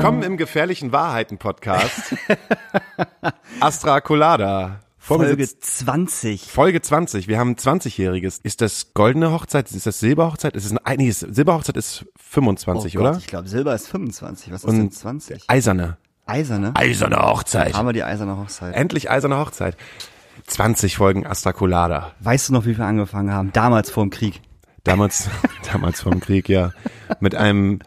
Willkommen im gefährlichen Wahrheiten-Podcast. Astra Colada. Folge 20. Folge 20. Wir haben ein 20-jähriges. Ist das goldene Hochzeit? Ist das Silberhochzeit? Ist es ein, nee, Silberhochzeit ist 25, oh Gott, oder? Ich glaube, Silber ist 25. Was ist Und denn 20? Eiserne. Eiserne? Eiserne Hochzeit. Haben wir die eiserne Hochzeit. Endlich eiserne Hochzeit. 20 Folgen Astra Colada. Weißt du noch, wie wir angefangen haben? Damals vor dem Krieg. Damals, damals vom Krieg, ja. Mit einem,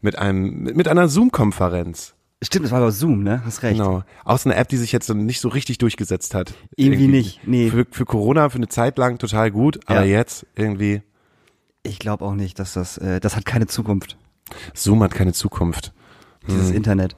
mit einem, mit einer Zoom-Konferenz. Stimmt, das war aber Zoom, ne? Hast recht. Genau. Aus einer App, die sich jetzt nicht so richtig durchgesetzt hat. Irgendwie nicht, nee. Für, für Corona für eine Zeit lang total gut, aber Ja. jetzt irgendwie, Ich glaube auch nicht, dass das, äh, das hat keine Zukunft. Zoom hat keine Zukunft. Dieses Internet.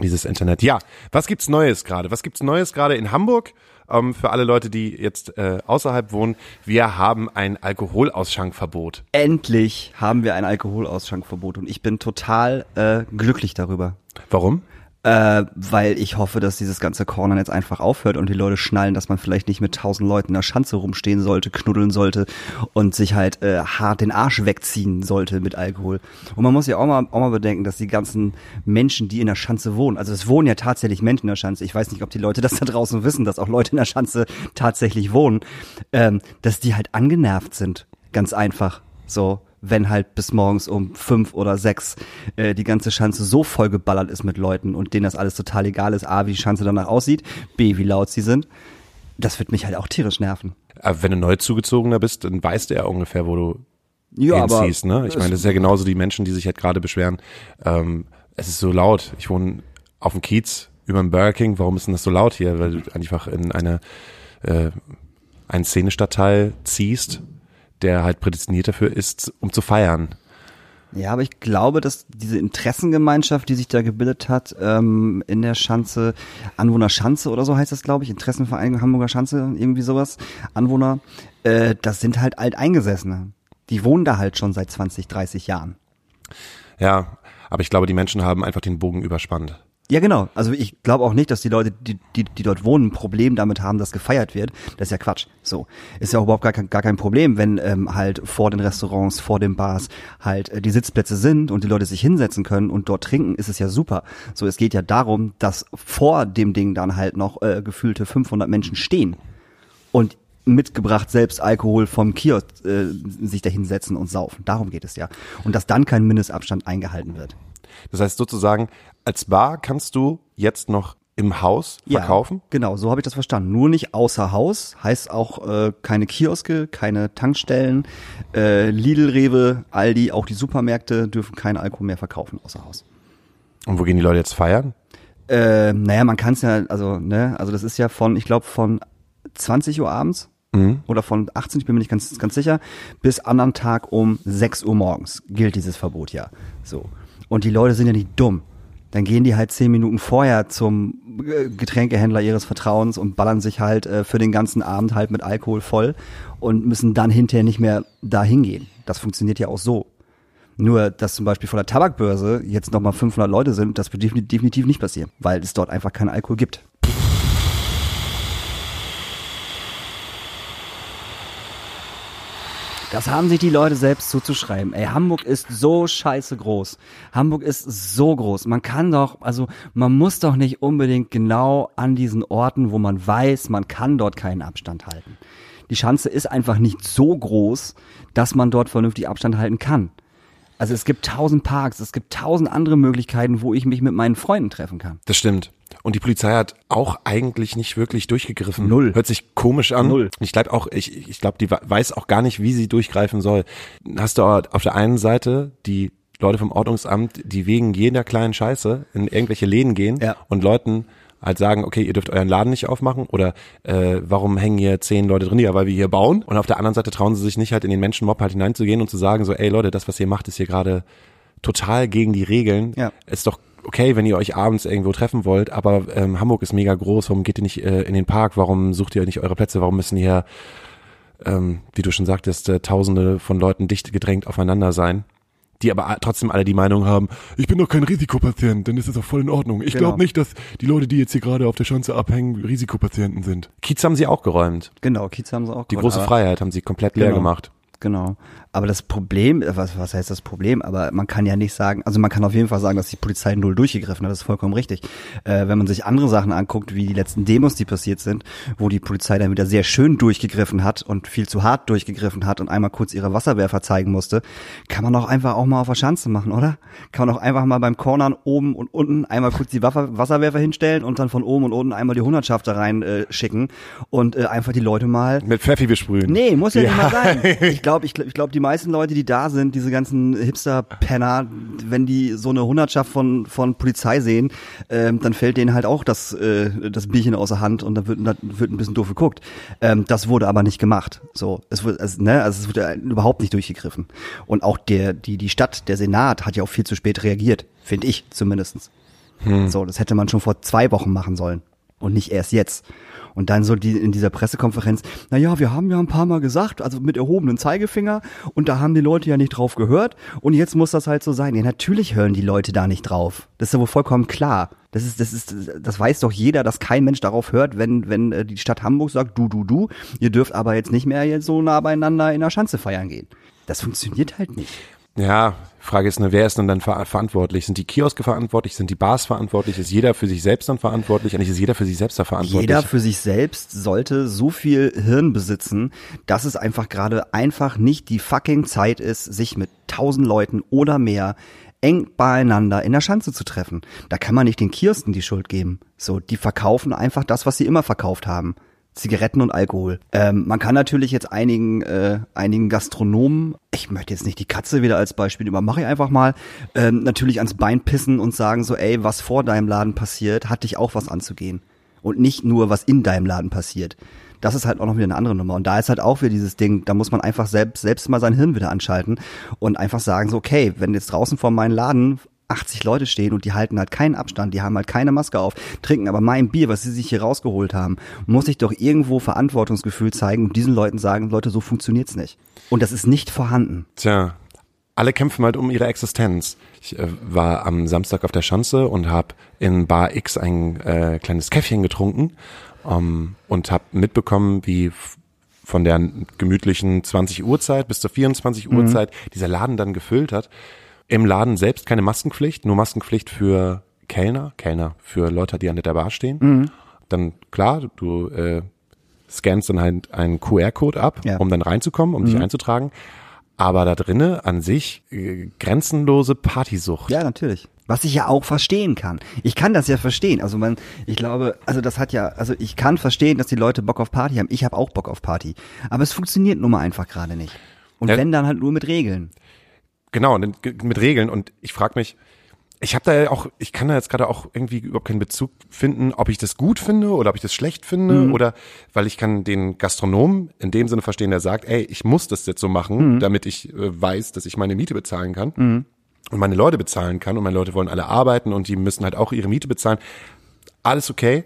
Dieses Internet. Ja, was gibt's Neues gerade? Was gibt's Neues gerade in Hamburg? Ähm, für alle Leute, die jetzt äh, außerhalb wohnen, wir haben ein Alkoholausschankverbot. Endlich haben wir ein Alkoholausschankverbot und ich bin total äh, glücklich darüber. Warum? Äh, weil ich hoffe, dass dieses ganze Corner jetzt einfach aufhört und die Leute schnallen, dass man vielleicht nicht mit tausend Leuten in der Schanze rumstehen sollte, knuddeln sollte und sich halt äh, hart den Arsch wegziehen sollte mit Alkohol. Und man muss ja auch mal, auch mal bedenken, dass die ganzen Menschen, die in der Schanze wohnen, also es wohnen ja tatsächlich Menschen in der Schanze, ich weiß nicht, ob die Leute das da draußen wissen, dass auch Leute in der Schanze tatsächlich wohnen, ähm, dass die halt angenervt sind. Ganz einfach. So, wenn halt bis morgens um fünf oder sechs äh, die ganze Schanze so vollgeballert ist mit Leuten und denen das alles total egal ist, A, wie die Schanze danach aussieht, B, wie laut sie sind, das wird mich halt auch tierisch nerven. Aber wenn du neu zugezogener bist, dann weißt du ja ungefähr, wo du Ja, hinziehst. Ne? Ich meine, das ist ja genauso die Menschen, die sich halt gerade beschweren. Ähm, es ist so laut. Ich wohne auf dem Kiez über dem Burger King. Warum ist denn das so laut hier? Weil du einfach in eine äh, einen Szenestadtteil ziehst, der halt prädestiniert dafür ist, um zu feiern. Ja, aber ich glaube, dass diese Interessengemeinschaft, die sich da gebildet hat, ähm, in der Schanze, Anwohner Schanze oder so heißt das, glaube ich, Interessenvereinigung Hamburger Schanze, irgendwie sowas, Anwohner, äh, das sind halt Alteingesessene. Die wohnen da halt schon seit 20, 30 Jahren. Ja, aber ich glaube, die Menschen haben einfach den Bogen überspannt. Ja, genau. Also ich glaube auch nicht, dass die Leute, die, die, die dort wohnen, ein Problem damit haben, dass gefeiert wird. Das ist ja Quatsch. So. Ist ja auch überhaupt gar kein, gar kein Problem, wenn ähm, halt vor den Restaurants, vor den Bars halt äh, die Sitzplätze sind und die Leute sich hinsetzen können und dort trinken, ist es ja super. So, es geht ja darum, dass vor dem Ding dann halt noch äh, gefühlte 500 Menschen stehen und mitgebracht selbst Alkohol vom Kiosk äh, sich da hinsetzen und saufen. Darum geht es ja. Und dass dann kein Mindestabstand eingehalten wird. Das heißt sozusagen, als Bar kannst du jetzt noch im Haus verkaufen? Ja, genau, so habe ich das verstanden. Nur nicht außer Haus, heißt auch äh, keine Kioske, keine Tankstellen, äh, Lidl, Rewe, Aldi, auch die Supermärkte dürfen keinen Alkohol mehr verkaufen außer Haus. Und wo gehen die Leute jetzt feiern? Äh, naja, man kann es ja, also, ne, also das ist ja von, ich glaube, von 20 Uhr abends oder von 18, ich bin mir nicht ganz, ganz sicher, bis anderen Tag um 6 Uhr morgens gilt dieses Verbot ja. So. Und die Leute sind ja nicht dumm. Dann gehen die halt zehn Minuten vorher zum äh, Getränkehändler ihres Vertrauens und ballern sich halt äh, für den ganzen Abend halt mit Alkohol voll und müssen dann hinterher nicht mehr da hingehen. Das funktioniert ja auch so. Nur, dass zum Beispiel von der Tabakbörse jetzt nochmal 500 Leute sind, das wird defini- definitiv nicht passieren, weil es dort einfach keinen Alkohol gibt. Das haben sich die Leute selbst zuzuschreiben. Ey, Hamburg ist so scheiße groß. Hamburg ist so groß. Man kann doch, also man muss doch nicht unbedingt genau an diesen Orten, wo man weiß, man kann dort keinen Abstand halten. Die Schanze ist einfach nicht so groß, dass man dort vernünftig Abstand halten kann. Also es gibt tausend Parks, es gibt tausend andere Möglichkeiten, wo ich mich mit meinen Freunden treffen kann. Das stimmt. Und die Polizei hat auch eigentlich nicht wirklich durchgegriffen. Null. Hört sich komisch an. Null. Ich glaube auch, ich, ich glaube, die weiß auch gar nicht, wie sie durchgreifen soll. Hast du auf der einen Seite die Leute vom Ordnungsamt, die wegen jeder kleinen Scheiße in irgendwelche Läden gehen Ja. und Leuten halt sagen, okay, ihr dürft euren Laden nicht aufmachen oder äh, warum hängen hier zehn Leute drin? Ja, weil wir hier bauen. Und auf der anderen Seite trauen sie sich nicht halt in den Menschenmob halt hineinzugehen und zu sagen so, ey Leute, das, was ihr macht, ist hier gerade total gegen die Regeln. Ja. Ist doch okay, wenn ihr euch abends irgendwo treffen wollt, aber ähm, Hamburg ist mega groß, warum geht ihr nicht äh, in den Park, warum sucht ihr nicht eure Plätze, warum müssen hier, ähm, wie du schon sagtest, äh, tausende von Leuten dicht gedrängt aufeinander sein, die aber trotzdem alle die Meinung haben, ich bin doch kein Risikopatient, dann ist das auch voll in Ordnung. Ich Genau. glaube nicht, dass die Leute, die jetzt hier gerade auf der Schanze abhängen, Risikopatienten sind. Kiez haben sie auch geräumt. Genau, Kiez haben sie auch Die gewonnen, große Freiheit haben sie komplett leer Genau. gemacht. Genau. Aber das Problem, äh, was, was heißt das Problem? Aber man kann ja nicht sagen, also man kann auf jeden Fall sagen, dass die Polizei null durchgegriffen hat, das ist vollkommen richtig. Äh, wenn man sich andere Sachen anguckt, wie die letzten Demos, die passiert sind, wo die Polizei dann wieder sehr schön durchgegriffen hat und viel zu hart durchgegriffen hat und einmal kurz ihre Wasserwerfer zeigen musste, kann man doch einfach auch mal auf der Schanze machen, oder? Kann man doch einfach mal beim Cornern oben und unten einmal kurz die Waffe, Wasserwerfer hinstellen und dann von oben und unten einmal die Hundertschaft da rein äh, schicken und äh, einfach die Leute mal Mit Pfeffi besprühen. Nee, muss ja, nicht mal sein. Ich glaube, ich, ich glaub, die meisten Leute, die da sind, diese ganzen Hipster-Penner, wenn die so eine Hundertschaft von, von Polizei sehen, ähm, dann fällt denen halt auch das, äh, das Bierchen aus der Hand und dann wird, dann wird ein bisschen doof geguckt. Ähm, das wurde aber nicht gemacht. So, es wird, also, ne, also es wurde überhaupt nicht durchgegriffen. Und auch der, die, die Stadt, der Senat hat ja auch viel zu spät reagiert, finde ich zumindestens. So, das hätte man schon vor zwei Wochen machen sollen und nicht erst jetzt. Und dann so die in dieser Pressekonferenz, na ja, wir haben ja ein paar Mal gesagt, also mit erhobenen Zeigefinger und da haben die Leute ja nicht drauf gehört und jetzt muss das halt so sein. Ja, natürlich hören die Leute da nicht drauf. Das ist ja wohl vollkommen klar. Das ist, das ist, das weiß doch jeder, dass kein Mensch darauf hört, wenn, wenn äh, die Stadt Hamburg sagt, du, du, du, ihr dürft aber jetzt nicht mehr jetzt so nah beieinander in der Schanze feiern gehen. Das funktioniert halt nicht. Ja, Frage ist, ne, wer ist denn dann ver verantwortlich? Sind die Kioske verantwortlich? Sind die Bars verantwortlich? Ist jeder für sich selbst dann verantwortlich? Eigentlich ist jeder für sich selbst da verantwortlich. Jeder für sich selbst sollte so viel Hirn besitzen, dass es einfach gerade einfach nicht die fucking Zeit ist, sich mit tausend Leuten oder mehr eng beieinander in der Schanze zu treffen. Da kann man nicht den Kiosken die Schuld geben. So, die verkaufen einfach das, was sie immer verkauft haben. Zigaretten und Alkohol. Ähm, man kann natürlich jetzt einigen, äh, einigen Gastronomen, ich möchte jetzt nicht die Katze wieder als Beispiel nehmen, mache ich einfach mal, ähm, natürlich ans Bein pissen und sagen so, ey, was vor deinem Laden passiert, hat dich auch was anzugehen. Und nicht nur, was in deinem Laden passiert. Das ist halt auch noch wieder eine andere Nummer. Und da ist halt auch wieder dieses Ding, da muss man einfach selbst, selbst mal sein Hirn wieder anschalten und einfach sagen so, okay, wenn jetzt draußen vor meinem Laden 80 Leute stehen und die halten halt keinen Abstand, die haben halt keine Maske auf, trinken aber mein Bier, was sie sich hier rausgeholt haben, muss ich doch irgendwo Verantwortungsgefühl zeigen und diesen Leuten sagen, Leute, so funktioniert's nicht. Und das ist nicht vorhanden. Tja, alle kämpfen halt um ihre Existenz. Ich äh, war am Samstag auf der Schanze und habe in Bar X ein äh, kleines Käffchen getrunken ähm, und habe mitbekommen, wie von der gemütlichen 20 Uhr Zeit bis zur 24 Uhr Zeit dieser Laden dann gefüllt hat. Im Laden selbst keine Maskenpflicht, nur Maskenpflicht für Kellner, Kellner für Leute, die an der Bar stehen. Dann klar, du äh, scannst dann halt einen QR-Code ab, Ja. um dann reinzukommen, um dich einzutragen. Aber da drinne an sich äh, grenzenlose Partysucht. Ja, natürlich. Was ich ja auch verstehen kann. Ich kann das ja verstehen. Also man, ich glaube, also das hat ja, also ich kann verstehen, dass die Leute Bock auf Party haben. Ich habe auch Bock auf Party. Aber es funktioniert nun mal einfach gerade nicht. Und Ja. wenn dann halt nur mit Regeln. Genau, mit Regeln. Und ich frage mich, ich habe da ja auch, ich kann da jetzt gerade auch irgendwie überhaupt keinen Bezug finden, ob ich das gut finde oder ob ich das schlecht finde oder weil ich kann den Gastronomen in dem Sinne verstehen, der sagt, ey, ich muss das jetzt so machen, damit ich äh, weiß, dass ich meine Miete bezahlen kann und meine Leute bezahlen kann und meine Leute wollen alle arbeiten und die müssen halt auch ihre Miete bezahlen. Alles okay.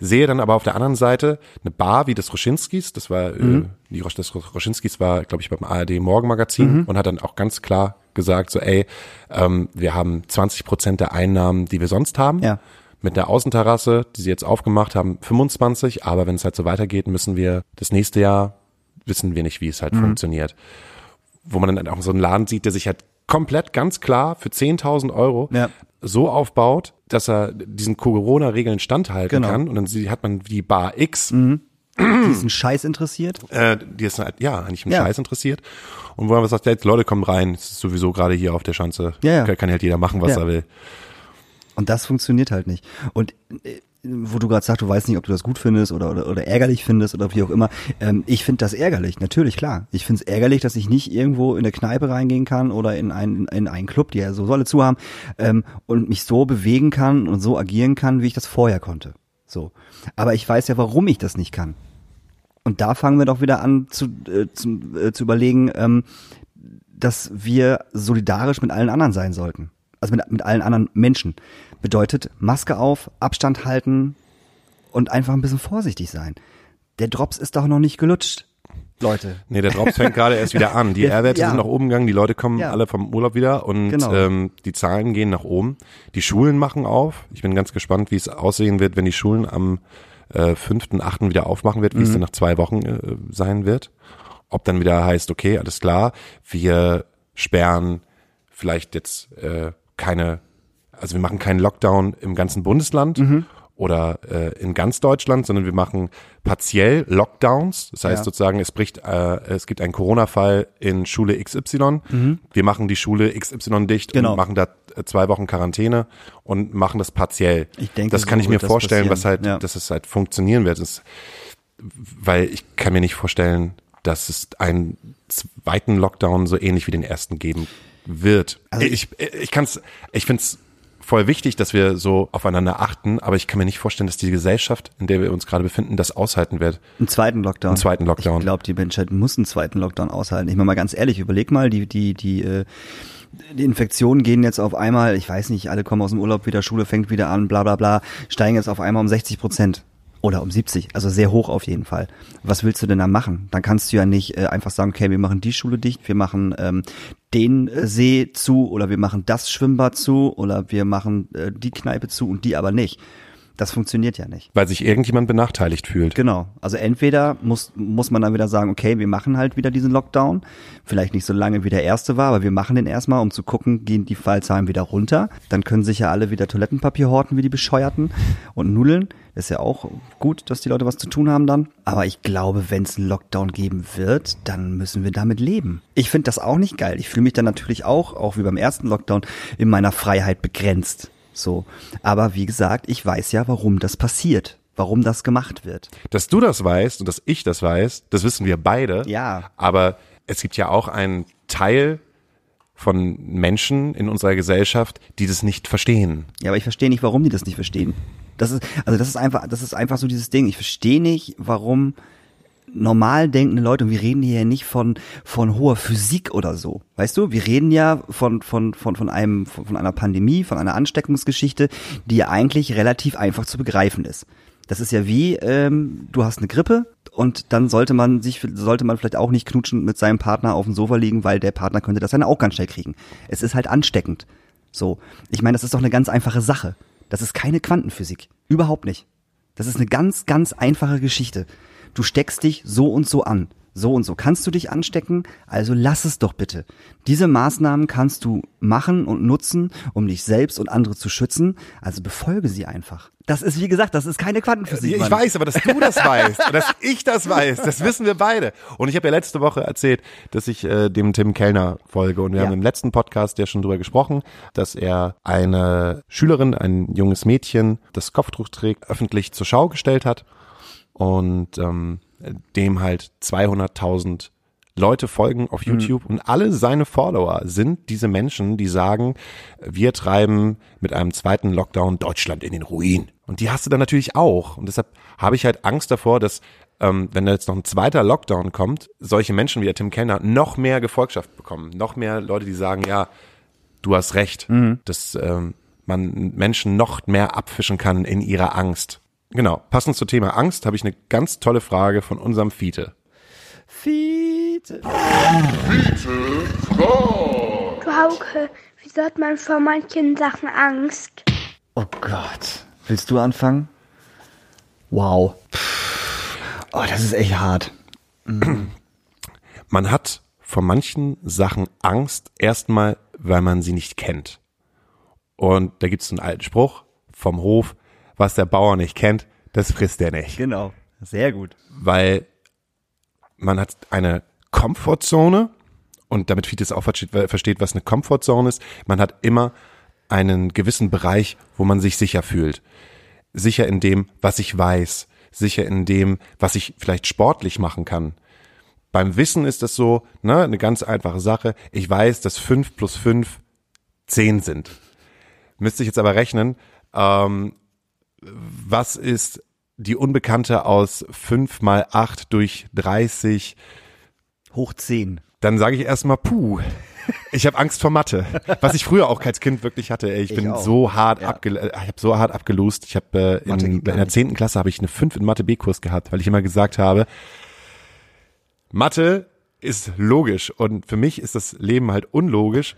Sehe dann aber auf der anderen Seite eine Bar wie das Roschinskis, das war, äh, die Rosch, das Roschinskis war, glaube ich, beim ARD Morgenmagazin und hat dann auch ganz klar gesagt, so, ey, ähm, wir haben 20 Prozent der Einnahmen, die wir sonst haben. Ja. Mit der Außenterrasse, die sie jetzt aufgemacht haben, 25, aber wenn es halt so weitergeht, müssen wir das nächste Jahr, wissen wir nicht, wie es Mhm. halt funktioniert. Wo man dann auch so einen Laden sieht, der sich halt komplett ganz klar für 10.000 Euro Ja. so aufbaut, dass er diesen Corona-Regeln standhalten Genau. kann. Und dann hat man die Bar X, Diesen Scheiß interessiert. äh, die ist halt, ja eigentlich im Ja. Scheiß interessiert. Und wo man sagt, jetzt Leute kommen rein, es ist sowieso gerade hier auf der Schanze. Ja, ja. Kann, halt jeder machen, was er will. Und das funktioniert halt nicht. Und äh, wo du gerade sagst, du weißt nicht, ob du das gut findest oder, oder, oder ärgerlich findest oder wie auch immer. Ähm, ich finde das ärgerlich, natürlich, klar. Ich finde es ärgerlich, dass ich nicht irgendwo in eine Kneipe reingehen kann oder in einen, in einen Club, die ja so solle zu haben, ähm, und mich so bewegen kann und so agieren kann, wie ich das vorher konnte. So. Aber ich weiß ja, warum ich das nicht kann. Und da fangen wir doch wieder an zu, äh, zu, äh, zu überlegen, ähm, dass wir solidarisch mit allen anderen sein sollten. Also mit, mit allen anderen Menschen. Bedeutet Maske auf, Abstand halten und einfach ein bisschen vorsichtig sein. Der Drops ist doch noch nicht gelutscht, Leute. Nee, der Drops fängt gerade erst wieder an. Die R-Werte ja. sind nach oben gegangen, die Leute kommen Ja. alle vom Urlaub wieder und Genau. ähm, die Zahlen gehen nach oben. Die Schulen machen auf. Ich bin ganz gespannt, wie es aussehen wird, wenn die Schulen am äh, 5., 8. wieder aufmachen wird, wie Mhm. es dann nach zwei Wochen äh, sein wird. ob dann wieder heißt, okay, alles klar, wir sperren vielleicht jetzt äh, keine, also wir machen keinen Lockdown im ganzen Bundesland Mhm. Oder äh, in ganz Deutschland, sondern wir machen partiell Lockdowns. Das heißt Ja. sozusagen, es bricht, äh, es gibt einen Corona-Fall in Schule XY. Wir machen die Schule XY dicht Mhm. Genau. und machen da äh, zwei Wochen Quarantäne und machen das partiell. Ich denke, das kann so ich mir vorstellen, was passieren. halt, Ja. dass es halt funktionieren wird. Das, weil ich kann mir nicht vorstellen, dass es einen zweiten Lockdown so ähnlich wie den ersten geben wird. Also ich ich kann es, ich finde es voll wichtig, dass wir so aufeinander achten, aber ich kann mir nicht vorstellen, dass die Gesellschaft, in der wir uns gerade befinden, das aushalten wird. Einen zweiten Lockdown. Einen zweiten Lockdown. Ich glaube, die Menschheit muss einen zweiten Lockdown aushalten. Ich meine mal ganz ehrlich, überleg mal, die, die, die, äh, die Infektionen gehen jetzt auf einmal, ich weiß nicht, alle kommen aus dem Urlaub wieder, Schule fängt wieder an, bla bla bla, steigen jetzt auf einmal um 60 Prozent. Oder um 70, also sehr hoch auf jeden Fall. Was willst du denn da machen? Dann kannst du ja nicht äh, einfach sagen, okay, wir machen die Schule dicht, wir machen ähm, den äh, See zu oder wir machen das Schwimmbad zu oder wir machen äh, die Kneipe zu und die aber nicht. Das funktioniert ja nicht. Weil sich irgendjemand benachteiligt fühlt. Genau. Also entweder muss, muss man dann wieder sagen, okay, wir machen halt wieder diesen Lockdown. Vielleicht nicht so lange wie der erste war, aber wir machen den erstmal, um zu gucken, gehen die Fallzahlen wieder runter. Dann können sich ja alle wieder Toilettenpapier horten wie die Bescheuerten und Nudeln. Ist ja auch gut, dass die Leute was zu tun haben dann. Aber ich glaube, wenn es einen Lockdown geben wird, dann müssen wir damit leben. Ich finde das auch nicht geil. Ich fühle mich dann natürlich auch, auch wie beim ersten Lockdown, in meiner Freiheit begrenzt. So. Aber wie gesagt, ich weiß ja, warum das passiert. Warum das gemacht wird. Dass du das weißt und dass ich das weiß, das wissen wir beide. Ja. Aber es gibt ja auch einen Teil von Menschen in unserer Gesellschaft, die das nicht verstehen. Ja, aber ich verstehe nicht, warum die das nicht verstehen. Das ist, also das ist einfach, das ist einfach so dieses Ding. Ich verstehe nicht, warum normal denkende Leute, und wir reden hier ja nicht von, von hoher Physik oder so. Weißt du, wir reden ja von, von, von, von einem, von, einer Pandemie, von einer Ansteckungsgeschichte, die ja eigentlich relativ einfach zu begreifen ist. Das ist ja wie, ähm, du hast eine Grippe und dann sollte man sich, sollte man vielleicht auch nicht knutschen mit seinem Partner auf dem Sofa liegen, weil der Partner könnte das dann auch ganz schnell kriegen. Es ist halt ansteckend. So. Ich meine, das ist doch eine ganz einfache Sache. Das ist keine Quantenphysik. Überhaupt nicht. Das ist eine ganz, ganz einfache Geschichte. Du steckst dich so und so an. So und so kannst du dich anstecken, also lass es doch bitte. Diese Maßnahmen kannst du machen und nutzen, um dich selbst und andere zu schützen, also befolge sie einfach. Das ist, wie gesagt, das ist keine Quantenphysik. Ich Mann. weiß, aber dass du das weißt und dass ich das weiß, das wissen wir beide. Und ich habe ja letzte Woche erzählt, dass ich äh, dem Tim Kellner folge. Und wir Ja. haben im letzten Podcast ja schon drüber gesprochen, dass er eine Schülerin, ein junges Mädchen, das Kopftuch trägt, öffentlich zur Schau gestellt hat. Und ähm, dem halt 200.000 Leute folgen auf YouTube und alle seine Follower sind diese Menschen, die sagen, wir treiben mit einem zweiten Lockdown Deutschland in den Ruin. Und die hast du dann natürlich auch. Und deshalb habe ich halt Angst davor, dass ähm, wenn da jetzt noch ein zweiter Lockdown kommt, solche Menschen wie der Tim Kellner noch mehr Gefolgschaft bekommen, noch mehr Leute, die sagen, ja, du hast recht, dass ähm, man Menschen noch mehr abfischen kann in ihrer Angst. Genau, passend zum Thema Angst habe ich eine ganz tolle Frage von unserem Fiete. Fiete. Du Hauke, wieso hat man vor manchen Sachen Angst? Oh Gott. Willst du anfangen? Wow. Oh, das ist echt hart. Man hat vor manchen Sachen Angst, erstmal, weil man sie nicht kennt. Und da gibt es einen alten Spruch vom Hof, was der Bauer nicht kennt, das frisst er nicht. Genau. Sehr gut. Weil man hat eine Komfortzone und damit Fiete es auch versteht, versteht, was eine Komfortzone ist. Man hat immer einen gewissen Bereich, wo man sich sicher fühlt. Sicher in dem, was ich weiß. Sicher in dem, was ich vielleicht sportlich machen kann. Beim Wissen ist das so, ne, eine ganz einfache Sache. Ich weiß, dass fünf plus fünf zehn sind. Müsste ich jetzt aber rechnen, ähm, was ist die Unbekannte aus fünf mal acht durch 30? Hoch 10. Dann sage ich erstmal, puh, ich habe Angst vor Mathe. Was ich früher auch als Kind wirklich hatte. Ey, ich, Ich bin auch. so hart Ja. abge ich habe so hart abgelost. Ich habe äh, in, in der zehnten Klasse habe ich eine 5 in Mathe B-Kurs gehabt, weil ich immer gesagt habe, Mathe ist logisch und für mich ist das Leben halt unlogisch.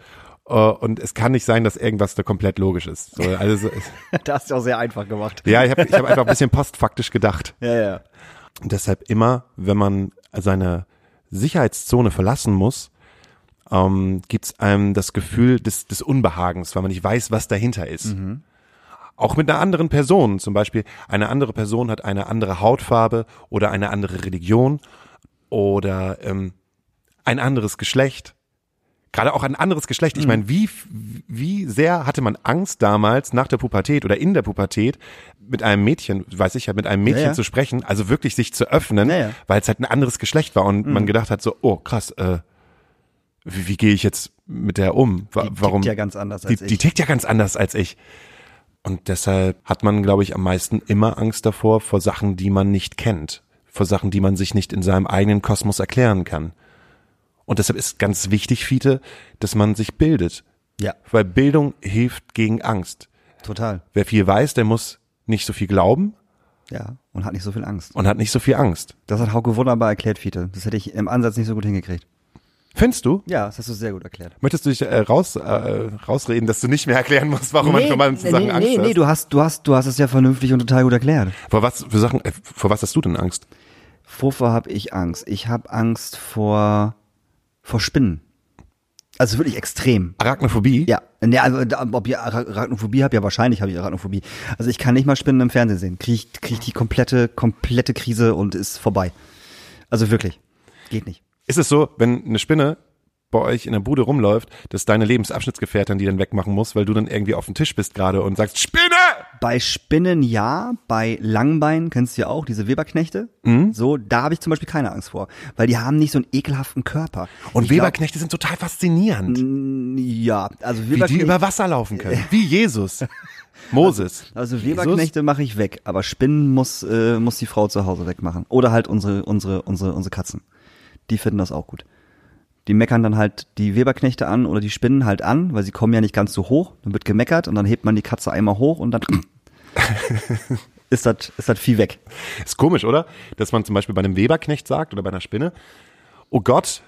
Äh, Und es kann nicht sein, dass irgendwas da komplett logisch ist. So, also, Das hast du auch sehr einfach gemacht. ja, ich habe ich hab einfach ein bisschen postfaktisch gedacht. Ja, ja. Und deshalb immer, wenn man seine Sicherheitszone verlassen muss, ähm, gibt es einem das Gefühl des, des Unbehagens, weil man nicht weiß, was dahinter ist. Auch mit einer anderen Person, zum Beispiel eine andere Person hat eine andere Hautfarbe oder eine andere Religion oder ähm, ein anderes Geschlecht. Gerade auch ein anderes Geschlecht. Ich meine, wie, wie sehr hatte man Angst damals nach der Pubertät oder in der Pubertät mit einem Mädchen, weiß ich ja, mit einem Mädchen Ja, ja. zu sprechen, also wirklich sich zu öffnen, Ja, weil es halt ein anderes Geschlecht war und man gedacht hat so, oh krass, äh, wie, wie gehe ich jetzt mit der um? Wa- Die tickt Warum? ja ganz anders die, als ich. die tickt ja ganz anders als ich. Und deshalb hat man, glaube ich, am meisten immer Angst davor, vor Sachen, die man nicht kennt. Vor Sachen, die man sich nicht in seinem eigenen Kosmos erklären kann. Und deshalb ist ganz wichtig, Fiete, dass man sich bildet. Ja, Weil Bildung hilft gegen Angst. total. Wer viel weiß, der muss nicht so viel glauben Ja, und hat nicht so viel Angst. und hat nicht so viel Angst. Das hat Hauke wunderbar erklärt, Fiete. Das hätte ich im Ansatz nicht so gut hingekriegt. Findest du? Ja, das hast du sehr gut erklärt. Möchtest du dich äh, raus, äh, rausreden, dass du nicht mehr erklären musst, warum man für manche Sachen nee, Angst nee, hat? nee, du hast, du hast, du hast es ja vernünftig und total gut erklärt. Vor was für Sachen, äh, vor was hast du denn Angst? Wovor habe ich Angst? Ich habe Angst vor, vor Spinnen. Also wirklich extrem. Arachnophobie? Ja, ne, also, ob ich Ara- Arachnophobie habe, ja wahrscheinlich habe ich Arachnophobie. Also ich kann nicht mal Spinnen im Fernsehen sehen. Krieg, ich- krieg ich die komplette, komplette Krise und ist vorbei. Also wirklich. Geht nicht. Ist es so, wenn eine Spinne bei euch in der Bude rumläuft, dass deine Lebensabschnittsgefährtin die dann wegmachen muss, weil du dann irgendwie auf dem Tisch bist gerade und sagst, Spinne! Bei Spinnen ja, bei Langbeinen kennst du ja auch, diese Weberknechte. Mhm. So, da habe ich zum Beispiel keine Angst vor. Weil die haben nicht so einen ekelhaften Körper. Und Ich glaub- Weberknechte sind total faszinierend, Ja, also wie die Weberknechte. über Wasser laufen können. Wie Jesus. Moses. Also Weberknechte mache ich weg, aber Spinnen muss äh, muss die Frau zu Hause wegmachen oder halt unsere unsere unsere unsere Katzen. Die finden das auch gut. Die meckern dann halt die Weberknechte an oder die Spinnen halt an, weil sie kommen ja nicht ganz so hoch. Dann wird gemeckert und dann hebt man die Katze einmal hoch und dann ist das ist das Vieh weg. Ist komisch, oder? Dass man zum Beispiel bei einem Weberknecht sagt oder bei einer Spinne, oh Gott,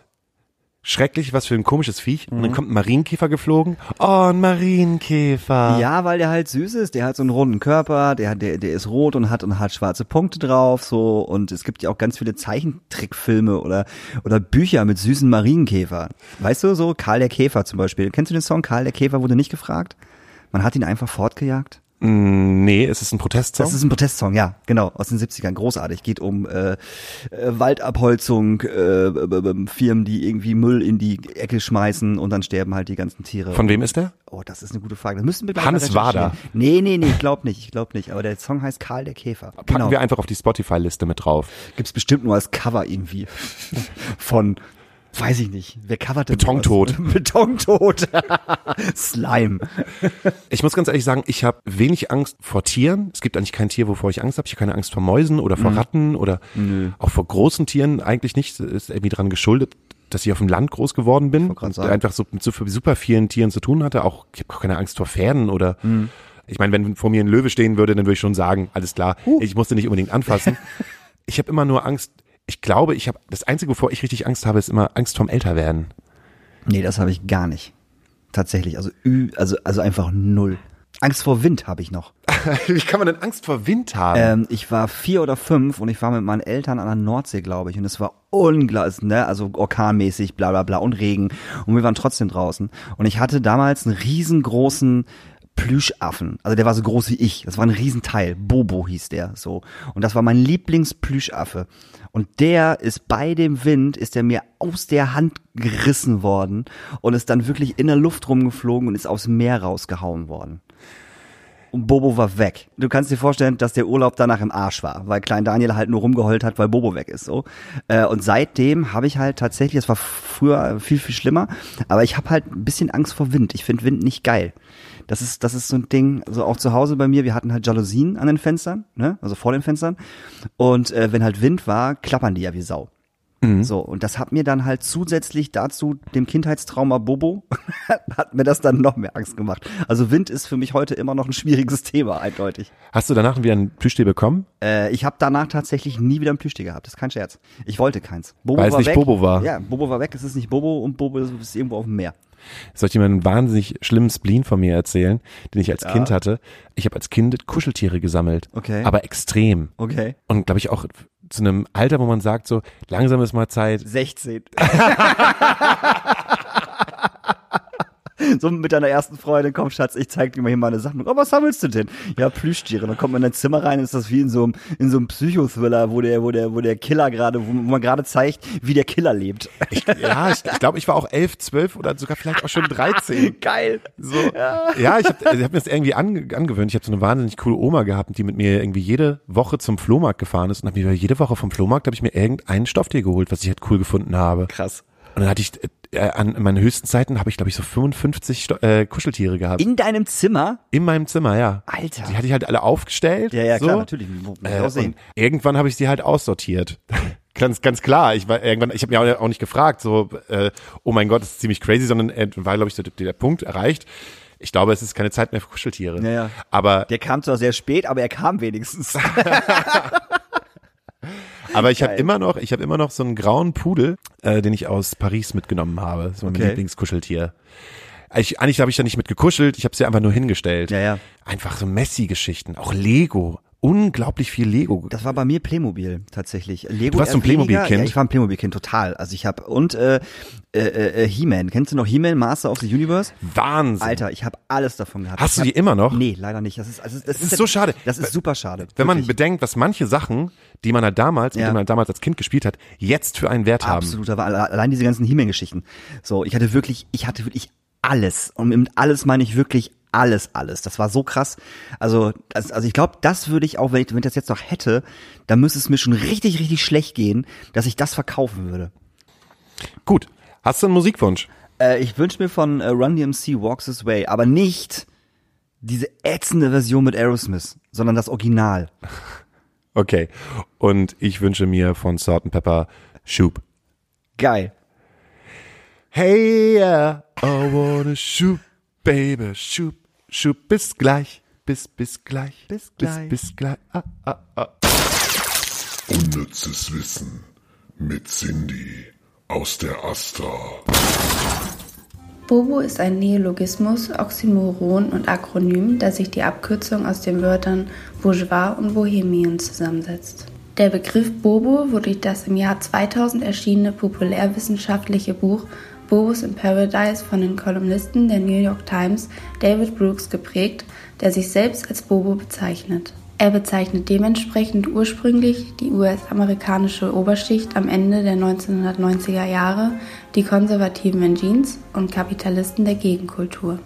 schrecklich, was für ein komisches Viech. Und dann kommt ein Marienkäfer geflogen. Oh, ein Marienkäfer. Ja, weil der halt süß ist, der hat so einen runden Körper, der, der, der ist rot und hat und hat schwarze Punkte drauf, so und es gibt ja auch ganz viele Zeichentrickfilme oder oder Bücher mit süßen Marienkäfern. Weißt du, so Karl der Käfer zum Beispiel. Kennst du den Song Karl der Käfer wurde nicht gefragt? Man hat ihn einfach fortgejagt. Mm, nee, es ist ein Protestsong. Das ist ein Protestsong, ja, genau, aus den 70ern, großartig. Geht um äh, äh, Waldabholzung, äh, b- Firmen, die irgendwie Müll in die Ecke schmeißen und dann sterben halt die ganzen Tiere. Von wem ist der? Oh, das ist eine gute Frage. Das müssen wir gleich Hannes. Wader. Nee, nee, nee, ich glaub nicht, ich glaub nicht. Aber der Song heißt Karl der Käfer. Packen Genau. wir einfach auf die Spotify-Liste mit drauf. Gibt's bestimmt nur als Cover irgendwie. Von, weiß ich nicht. Wer covert denn Betontod. sowas? Betontod. Slime. Ich muss ganz ehrlich sagen, ich habe wenig Angst vor Tieren. Es gibt eigentlich kein Tier, wovor ich Angst habe. Ich habe keine Angst vor Mäusen oder vor Ratten oder auch vor großen Tieren eigentlich nicht. Ist irgendwie daran geschuldet, dass ich auf dem Land groß geworden bin und einfach so mit super vielen Tieren zu tun hatte. Auch ich habe auch keine Angst vor Pferden oder ich meine, wenn vor mir ein Löwe stehen würde, dann würde ich schon sagen, alles klar, ich musste nicht unbedingt anfassen. ich habe immer nur Angst. Ich glaube, ich habe das einzige, wovor ich richtig Angst habe, ist immer Angst vorm Älterwerden. Nee, das habe ich gar nicht. Tatsächlich. Also, ü, also, also einfach null. Angst vor Wind habe ich noch. Wie kann man denn Angst vor Wind haben? Ähm, ich war vier oder fünf und ich war mit meinen Eltern an der Nordsee, glaube ich. Und es war unglaublich, ne? Also orkanmäßig, bla bla bla und Regen. Und wir waren trotzdem draußen. Und ich hatte damals einen riesengroßen Plüschaffen. Also der war so groß wie ich. Das war ein Riesenteil. Bobo hieß der so. Und das war mein Lieblingsplüschaffe. Und der ist bei dem Wind, ist der mir aus der Hand gerissen worden und ist dann wirklich in der Luft rumgeflogen und ist aufs Meer rausgehauen worden. Und Bobo war weg. Du kannst dir vorstellen, dass der Urlaub danach im Arsch war, weil Klein Daniel halt nur rumgeheult hat, weil Bobo weg ist. So. Äh, Und seitdem habe ich halt tatsächlich, das war früher viel, viel schlimmer, aber ich habe halt ein bisschen Angst vor Wind. Ich finde Wind nicht geil. Das ist, das ist so ein Ding, also auch zu Hause bei mir, wir hatten halt Jalousien an den Fenstern, ne? also vor den Fenstern. Und äh, wenn halt Wind war, klappern die ja wie Sau. So, und das hat mir dann halt zusätzlich dazu dem Kindheitstrauma Bobo, hat mir das dann noch mehr Angst gemacht. Also Wind ist für mich heute immer noch ein schwieriges Thema, eindeutig. Hast du danach wieder ein Plüschtier bekommen? Äh, ich habe danach tatsächlich nie wieder ein Plüschtier gehabt, das ist kein Scherz. Ich wollte keins. Bobo Weil es war nicht weg. Bobo war. Ja, Bobo war weg, es ist nicht Bobo und Bobo ist irgendwo auf dem Meer. Soll ich dir mal einen wahnsinnig schlimmen Spleen von mir erzählen, den ich als Ja. Kind hatte? Ich habe als Kind Kuscheltiere gesammelt. Okay. Aber extrem. Okay. Und glaube ich auch zu einem Alter, wo man sagt so, langsam ist mal Zeit. 16. so mit deiner ersten Freundin, komm Schatz, ich zeig dir mal hier meine Sachen. Oh, was sammelst du denn? Ja, Plüschtiere. Dann kommt man in dein Zimmer rein, ist das wie in so einem, in so einem Psychothriller, wo der, wo der, wo der Killer gerade, wo man gerade zeigt, wie der Killer lebt. Ich, ja, ich, ich glaube, ich war auch elf, zwölf oder sogar vielleicht auch schon 13. Geil. So. Ja, ja ich habe hab mir das irgendwie ange, angewöhnt. Ich habe so eine wahnsinnig coole Oma gehabt, die mit mir irgendwie jede Woche zum Flohmarkt gefahren ist und habe mir jede Woche vom Flohmarkt habe ich mir irgendeinen Stofftier geholt, was ich halt cool gefunden habe. Krass. Und dann hatte ich äh, an meinen höchsten Zeiten habe ich glaube ich so 55 Sto äh, Kuscheltiere gehabt. In deinem Zimmer? In meinem Zimmer, ja. Alter. Die hatte ich halt alle aufgestellt. Ja, ja, so. klar, natürlich. Äh, irgendwann habe ich sie halt aussortiert. ganz, ganz klar. Ich war irgendwann, ich habe mir auch- auch nicht gefragt, so, äh, oh mein Gott, das ist ziemlich crazy, sondern äh, war, glaube ich, so der, der Punkt erreicht. Ich glaube, es ist keine Zeit mehr für Kuscheltiere. Ja, ja. Aber, Der kam zwar sehr spät, aber er kam wenigstens. aber ich habe immer noch, ich habe immer noch so einen grauen Pudel, äh, den ich aus Paris mitgenommen habe. So mein Okay. Lieblingskuscheltier. Ich, eigentlich habe ich da nicht mit gekuschelt, ich habe sie einfach nur hingestellt. Ja, ja. Einfach so Messi-Geschichten, auch Lego. Unglaublich viel Lego. Das war bei mir Playmobil tatsächlich. Lego Du warst so ein. Playmobil-Kind? Ja, ich war ein Playmobil-Kind, total. Also ich habe und äh, äh, äh, He-Man. Kennst du noch He-Man, Master of the Universe? Wahnsinn. Alter, ich habe alles davon gehabt. Hast ich du hab, die immer noch? Nee, leider nicht. Das ist, also, das ist so schade. Das ist super schade. Wenn man Wirklich. bedenkt, was manche Sachen, die man halt damals, mit Ja. denen man halt damals als Kind gespielt hat, jetzt für einen Wert haben. Absolut, aber alle- allein diese ganzen He-Man-Geschichten. So, ich hatte wirklich, ich hatte wirklich alles. Und mit alles meine ich wirklich alles, alles. Das war so krass. Also, das, also ich glaube, das würde ich auch, wenn ich, wenn ich das jetzt noch hätte, dann müsste es mir schon richtig, richtig schlecht gehen, dass ich das verkaufen würde. Gut. Hast du einen Musikwunsch? Äh, ich wünsche mir von äh, Run DMC Walks This Way, aber nicht diese ätzende Version mit Aerosmith, sondern das Original. Okay. Und ich wünsche mir von Salt and Pepper Shoop. Geil. Hey, yeah, I wanna shoot, baby, shoot, shoot, bis gleich, bis, bis gleich, Bis gleich. bis, bis gleich, ah, ah, ah. Unnützes Wissen mit Cindy aus der Astra. Bobo ist ein Neologismus, Oxymoron und Akronym, das sich die Abkürzung aus den Wörtern Bourgeois und Bohemien zusammensetzt. Der Begriff Bobo wurde durch das im Jahr 2000 erschienene populärwissenschaftliche Buch Bobos in Paradise von den Kolumnisten der New York Times David Brooks geprägt, der sich selbst als Bobo bezeichnet. Er bezeichnet dementsprechend ursprünglich die US-amerikanische Oberschicht am Ende der 1990er Jahre, die Konservativen in Jeans und Kapitalisten der Gegenkultur.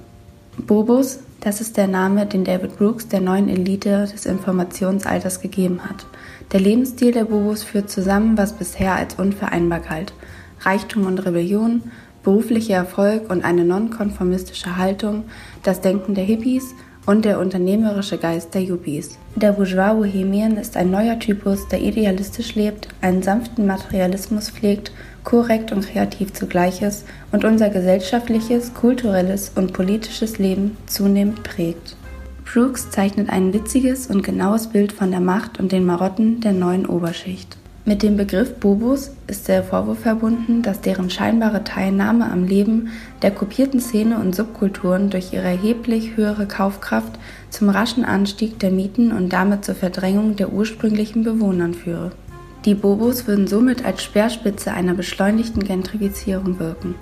Bobos, das ist der Name, den David Brooks der neuen Elite des Informationsalters gegeben hat. Der Lebensstil der Bobos führt zusammen, was bisher als unvereinbar galt. Reichtum und Rebellion, beruflicher Erfolg und eine nonkonformistische Haltung, das Denken der Hippies und der unternehmerische Geist der Yuppies. Der Bourgeois Bohemien ist ein neuer Typus, der idealistisch lebt, einen sanften Materialismus pflegt, korrekt und kreativ zugleich ist und unser gesellschaftliches, kulturelles und politisches Leben zunehmend prägt. Brooks zeichnet ein witziges und genaues Bild von der Macht und den Marotten der neuen Oberschicht. Mit dem Begriff Bobos ist der Vorwurf verbunden, dass deren scheinbare Teilnahme am Leben der kopierten Szene und Subkulturen durch ihre erheblich höhere Kaufkraft zum raschen Anstieg der Mieten und damit zur Verdrängung der ursprünglichen Bewohnern führe. Die Bobos würden somit als Speerspitze einer beschleunigten Gentrifizierung wirken.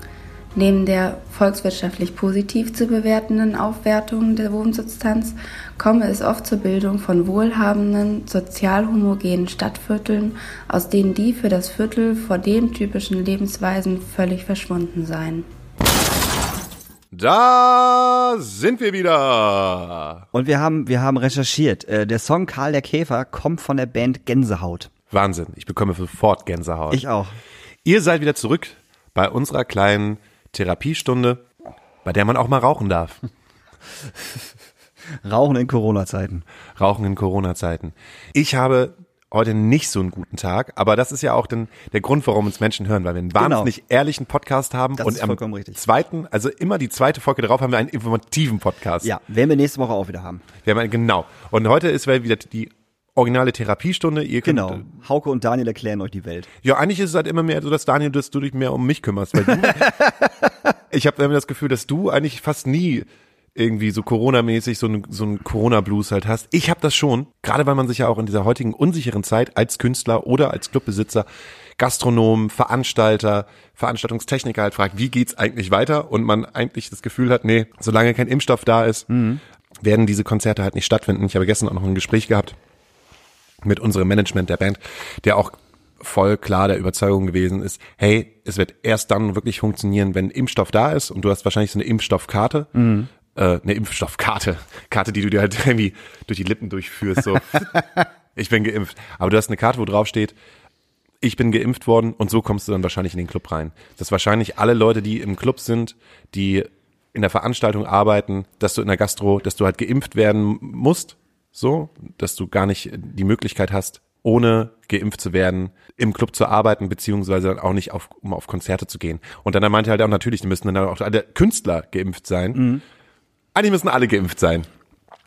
Neben der volkswirtschaftlich positiv zu bewertenden Aufwertung der Wohnsubstanz komme es oft zur Bildung von wohlhabenden, sozial homogenen Stadtvierteln, aus denen die für das Viertel vor dem typischen Lebensweisen völlig verschwunden seien. Da sind wir wieder. Und wir haben, wir haben recherchiert. Äh, der Song Karl der Käfer kommt von der Band Gänsehaut. Wahnsinn. Ich bekomme sofort Gänsehaut. Ich auch. Ihr seid wieder zurück bei unserer kleinen Therapiestunde, bei der man auch mal rauchen darf. Rauchen in Corona-Zeiten. Rauchen in Corona-Zeiten. Ich habe heute nicht so einen guten Tag, aber das ist ja auch den, der Grund, warum uns Menschen hören, weil wir einen wahnsinnig ehrlichen Podcast haben Das und ist am richtig. zweiten, also immer die zweite Folge darauf haben wir einen informativen Podcast. Ja, werden wir nächste Woche auch wieder haben. Wir haben einen, genau. Und heute ist wieder die originale Therapiestunde. Ihr könnt, Genau. Hauke und Daniel erklären euch die Welt. Ja, eigentlich ist es halt immer mehr so, dass Daniel, dass du dich mehr um mich kümmerst, weil du, ich habe immer das Gefühl, dass du eigentlich fast nie irgendwie so Corona-mäßig so ein, so ein Corona-Blues halt hast. Ich habe das schon, gerade weil man sich ja auch in dieser heutigen unsicheren Zeit als Künstler oder als Clubbesitzer, Gastronom, Veranstalter, Veranstaltungstechniker halt fragt, wie geht's eigentlich weiter? Und man eigentlich das Gefühl hat, nee, solange kein Impfstoff da ist, Mhm. werden diese Konzerte halt nicht stattfinden. Ich habe gestern auch noch ein Gespräch gehabt mit unserem Management der Band, der auch voll klar der Überzeugung gewesen ist, hey, es wird erst dann wirklich funktionieren, wenn Impfstoff da ist und du hast wahrscheinlich so eine Impfstoffkarte, äh, eine Impfstoffkarte, Karte, die du dir halt irgendwie durch die Lippen durchführst, so, ich bin geimpft. Aber du hast eine Karte, wo drauf steht, ich bin geimpft worden und so kommst du dann wahrscheinlich in den Club rein. Dass wahrscheinlich alle Leute, die im Club sind, die in der Veranstaltung arbeiten, dass du in der Gastro, dass du halt geimpft werden musst, so, dass du gar nicht die Möglichkeit hast, ohne geimpft zu werden, im Club zu arbeiten, beziehungsweise dann auch nicht auf, um auf Konzerte zu gehen. Und dann meinte er halt auch natürlich, die müssen dann auch alle Künstler geimpft sein. Eigentlich müssen alle geimpft sein.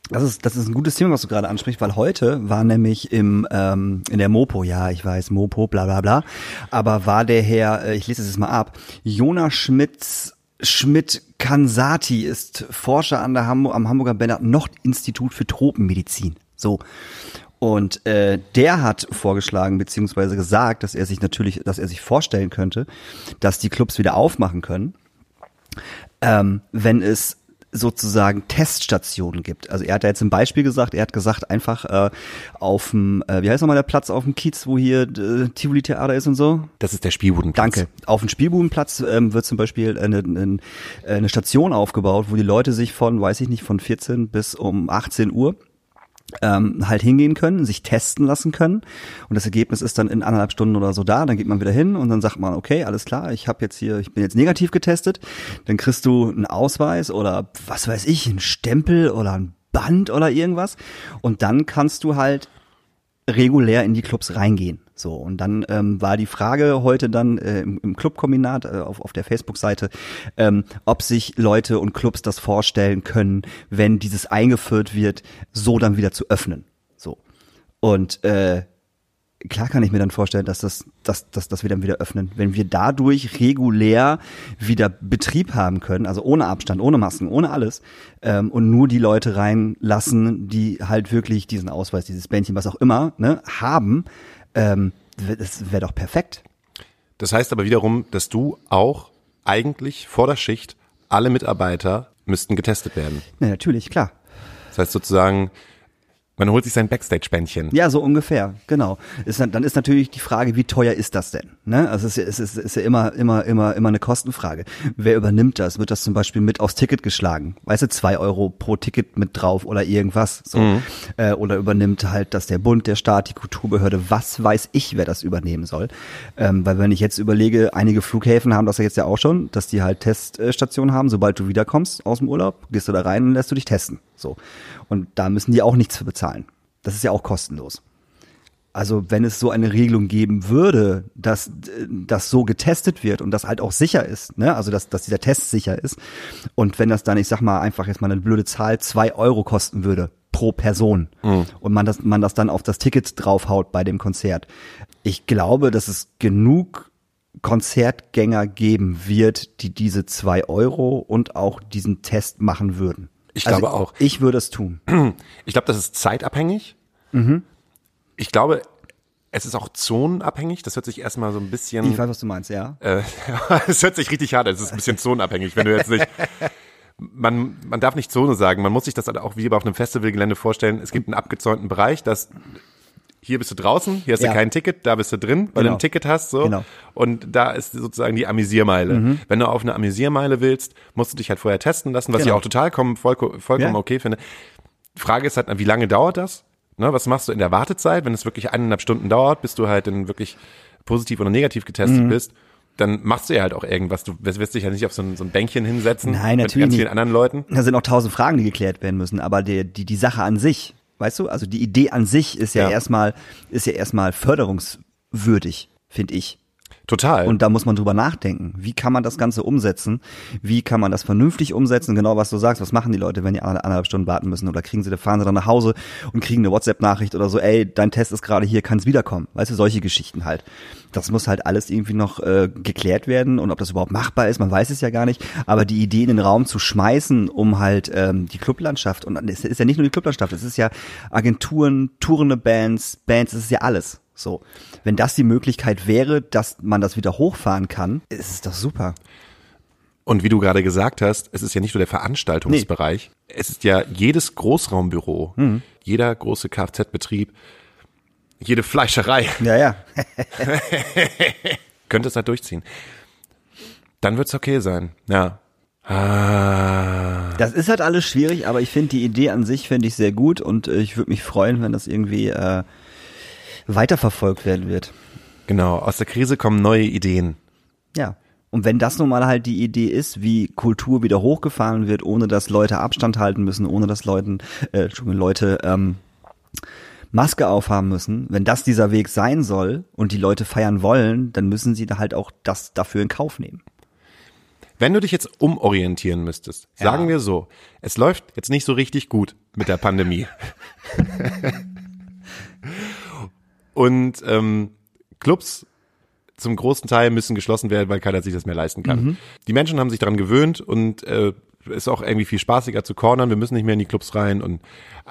Das ist, das ist ein gutes Thema, was du gerade ansprichst, weil heute war nämlich im ähm, in der Mopo, ja, ich weiß, Mopo, bla bla bla, aber war der Herr, äh, ich lese es jetzt mal ab, Jonas Schmitz Schmidt Kansati ist Forscher an der Hamburg, am Hamburger Bernhard Nocht Institut für Tropenmedizin. So. Und äh, der hat vorgeschlagen beziehungsweise gesagt, dass er sich natürlich, dass er sich vorstellen könnte, dass die Clubs wieder aufmachen können, ähm, wenn es sozusagen Teststationen gibt. Also er hat da jetzt ein Beispiel gesagt, er hat gesagt, einfach äh, auf dem, äh, wie heißt nochmal der Platz auf dem Kiez, wo hier äh, Tivoli Theater ist und so? Das ist der Spielbudenplatz. Danke. Auf dem Spielbudenplatz ähm, wird zum Beispiel eine, eine, eine Station aufgebaut, wo die Leute sich von, weiß ich nicht, von 14 bis um 18 Uhr ähm, halt hingehen können, sich testen lassen können. Und das Ergebnis ist dann in anderthalb Stunden oder so da, dann geht man wieder hin und dann sagt man, okay, alles klar, ich habe jetzt hier, ich bin jetzt negativ getestet, dann kriegst du einen Ausweis oder was weiß ich, einen Stempel oder ein Band oder irgendwas. Und dann kannst du halt regulär in die Clubs reingehen. So, und dann ähm, war die Frage heute dann äh, im, im Clubkombinat äh, auf, auf der Facebook-Seite, ähm, ob sich Leute und Clubs das vorstellen können, wenn dieses eingeführt wird, so dann wieder zu öffnen. So. Und äh, klar kann ich mir dann vorstellen, dass das, dass, dass, dass wir dann wieder öffnen. Wenn wir dadurch regulär wieder Betrieb haben können, also ohne Abstand, ohne Masken, ohne alles, ähm, und nur die Leute reinlassen, die halt wirklich diesen Ausweis, dieses Bändchen, was auch immer, ne, haben, ähm, das wäre doch perfekt. Das heißt aber wiederum, dass du auch eigentlich vor der Schicht alle Mitarbeiter müssten getestet werden. Ja, natürlich, klar. Das heißt sozusagen, man holt sich sein Backstage-Bändchen. Ja, so ungefähr, genau. Ist dann, dann ist natürlich die Frage, wie teuer ist das denn? Ne? Also es ist, ja- es ist, ja immer, immer, immer, immer eine Kostenfrage. Wer übernimmt das? Wird das zum Beispiel mit aufs Ticket geschlagen? Weißt du, zwei Euro pro Ticket mit drauf oder irgendwas? So. Äh, oder übernimmt halt das der Bund, der Staat, die Kulturbehörde, was weiß ich, wer das übernehmen soll. Ähm, weil wenn ich jetzt überlege, einige Flughäfen haben das ja jetzt ja auch schon, dass die halt Teststationen haben, sobald du wiederkommst aus dem Urlaub, gehst du da rein und lässt du dich testen. So. Und da müssen die auch nichts für bezahlen. Das ist ja auch kostenlos. Also wenn es so eine Regelung geben würde, dass das so getestet wird und das halt auch sicher ist, ne? also dass, dass dieser Test sicher ist und wenn das dann, ich sag mal einfach jetzt mal eine blöde Zahl, zwei Euro kosten würde pro Person und man das, man das dann auf das Ticket draufhaut bei dem Konzert. Ich glaube, dass es genug Konzertgänger geben wird, die diese zwei Euro und auch diesen Test machen würden. Ich Also glaube auch. Ich würde es tun. Ich glaube, das ist zeitabhängig. Ich glaube, es ist auch zonenabhängig. Das hört sich erstmal so ein bisschen. Ich weiß, was du meinst, ja. Äh, es hört sich richtig hart an. Es ist ein bisschen zonenabhängig, wenn du jetzt nicht. Man, man darf nicht Zone sagen. Man muss sich das halt auch wie bei auf einem Festivalgelände vorstellen. Es gibt einen abgezäunten Bereich, das hier bist du draußen, hier hast Ja. du kein Ticket, da bist du drin, weil du Genau. ein Ticket hast, so. Genau. Und da ist sozusagen die Amüsiermeile. Wenn du auf eine Amüsiermeile willst, musst du dich halt vorher testen lassen, was Genau. ich auch total voll, vollkommen Ja. okay finde. Frage ist halt, wie lange dauert das? Ne, was machst du in der Wartezeit? Wenn es wirklich eineinhalb Stunden dauert, bis du halt dann wirklich positiv oder negativ getestet Mhm. bist, dann machst du ja halt auch irgendwas. Du wirst dich ja nicht auf so ein, so ein Bänkchen hinsetzen Nein, mit natürlich ganz nicht. vielen anderen Leuten. Da sind auch tausend Fragen, die geklärt werden müssen, aber der, die, die Sache an sich, weißt du, also die Idee an sich ist ja, Ja. erstmal, ist ja erstmal förderungswürdig, finde ich. Total. Und da muss man drüber nachdenken. Wie kann man das Ganze umsetzen? Wie kann man das vernünftig umsetzen? Genau was du sagst. Was machen die Leute, wenn die anderthalb Stunden warten müssen? Oder kriegen sie, fahren sie dann nach Hause und kriegen eine WhatsApp-Nachricht oder so, ey, dein Test ist gerade hier, kann wiederkommen? Weißt du, solche Geschichten halt. Das muss halt alles irgendwie noch äh, geklärt werden und ob das überhaupt machbar ist, man weiß es ja gar nicht. Aber die Idee in den Raum zu schmeißen, um halt ähm, die Clublandschaft, und es ist ja nicht nur die Clublandschaft, es ist ja Agenturen, tourende Bands, Bands, es ist ja alles. So, wenn das die Möglichkeit wäre, dass man das wieder hochfahren kann, ist es doch super. Und wie du gerade gesagt hast, es ist ja nicht nur der Veranstaltungsbereich, es ist ja jedes Großraumbüro, jeder große Kfz-Betrieb, jede Fleischerei Ja, ja. könnte es halt durchziehen. Dann wird's okay sein. Ja. Ah. Das ist halt alles schwierig, aber ich finde die Idee an sich finde ich sehr gut und äh, ich würde mich freuen, wenn das irgendwie äh, weiterverfolgt werden wird. Genau, aus der Krise kommen neue Ideen. Ja. Und wenn das nun mal halt die Idee ist, wie Kultur wieder hochgefahren wird, ohne dass Leute Abstand halten müssen, ohne dass Leuten, äh, Leute ähm, Maske aufhaben müssen, wenn das dieser Weg sein soll und die Leute feiern wollen, dann müssen sie da halt auch das dafür in Kauf nehmen. Wenn du dich jetzt umorientieren müsstest, Ja. sagen wir so, es läuft jetzt nicht so richtig gut mit der Pandemie. Und ähm, Clubs zum großen Teil müssen geschlossen werden, weil keiner sich das mehr leisten kann. Die Menschen haben sich daran gewöhnt und äh, ist auch irgendwie viel spaßiger zu cornern. Wir müssen nicht mehr in die Clubs rein und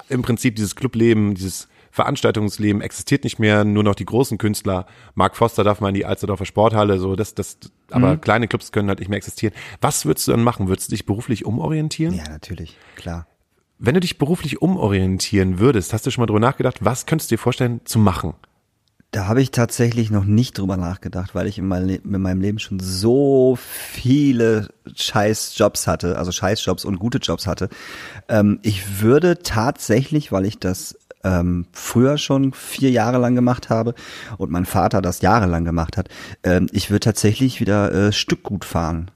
im Prinzip dieses Clubleben, dieses Veranstaltungsleben existiert nicht mehr, nur noch die großen Künstler. Mark Foster darf mal in die Alsterdorfer Sporthalle, so das, das, aber kleine Clubs können halt nicht mehr existieren. Was würdest du dann machen? Würdest du dich beruflich umorientieren? Ja, natürlich, klar. Wenn du dich beruflich umorientieren würdest, hast du schon mal drüber nachgedacht, was könntest du dir vorstellen zu machen? Da habe ich tatsächlich noch nicht drüber nachgedacht, weil ich in, mein, in meinem Leben schon so viele scheiß Jobs hatte, also scheiß Jobs und gute Jobs hatte. Ähm, ich würde tatsächlich, weil ich das ähm, früher schon vier Jahre lang gemacht habe und mein Vater das jahrelang gemacht hat, ähm, ich würde tatsächlich wieder äh, Stückgut fahren.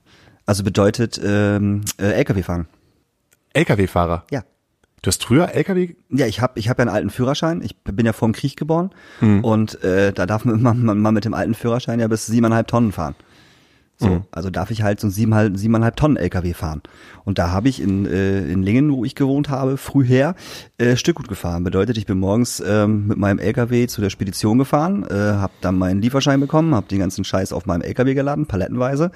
Also bedeutet ähm, äh, LKW fahren. LKW-Fahrer. Ja. Du hast früher LKW? Ja, ich habe ich hab ja einen alten Führerschein. Ich bin ja vor dem Krieg geboren und äh, da darf man, man, man mit dem alten Führerschein ja bis siebeneinhalb Tonnen fahren. So, also darf ich halt so einen siebeneinhalb, siebeneinhalb Tonnen LKW fahren. Und da habe ich in, äh, in Lingen, wo ich gewohnt habe, früher äh, Stückgut gefahren. Bedeutet, ich bin morgens ähm, mit meinem LKW zu der Spedition gefahren, äh, habe dann meinen Lieferschein bekommen, habe den ganzen Scheiß auf meinem LKW geladen, palettenweise,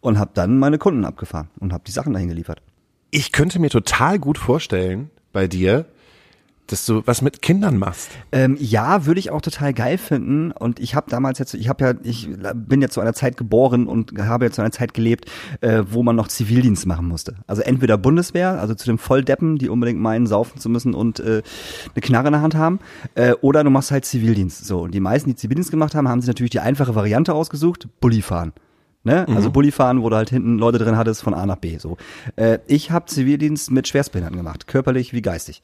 und habe dann meine Kunden abgefahren und habe die Sachen dahin geliefert. Ich könnte mir total gut vorstellen bei dir, dass du was mit Kindern machst. Ähm, ja, würde ich auch total geil finden. Und ich habe damals jetzt, ich habe ja, ich bin ja zu einer Zeit geboren und habe ja zu einer Zeit gelebt, äh, wo man noch Zivildienst machen musste. Also entweder Bundeswehr, also zu den Volldeppen, die unbedingt meinen, saufen zu müssen und äh, eine Knarre in der Hand haben, äh, oder du machst halt Zivildienst. So und die meisten, die Zivildienst gemacht haben, haben sich natürlich die einfache Variante ausgesucht: Bulli fahren. Ne? Also Bulli fahren, wo du halt hinten Leute drin hattest von A nach B. So, äh, ich habe Zivildienst mit Schwerstbehinderten gemacht, körperlich wie geistig.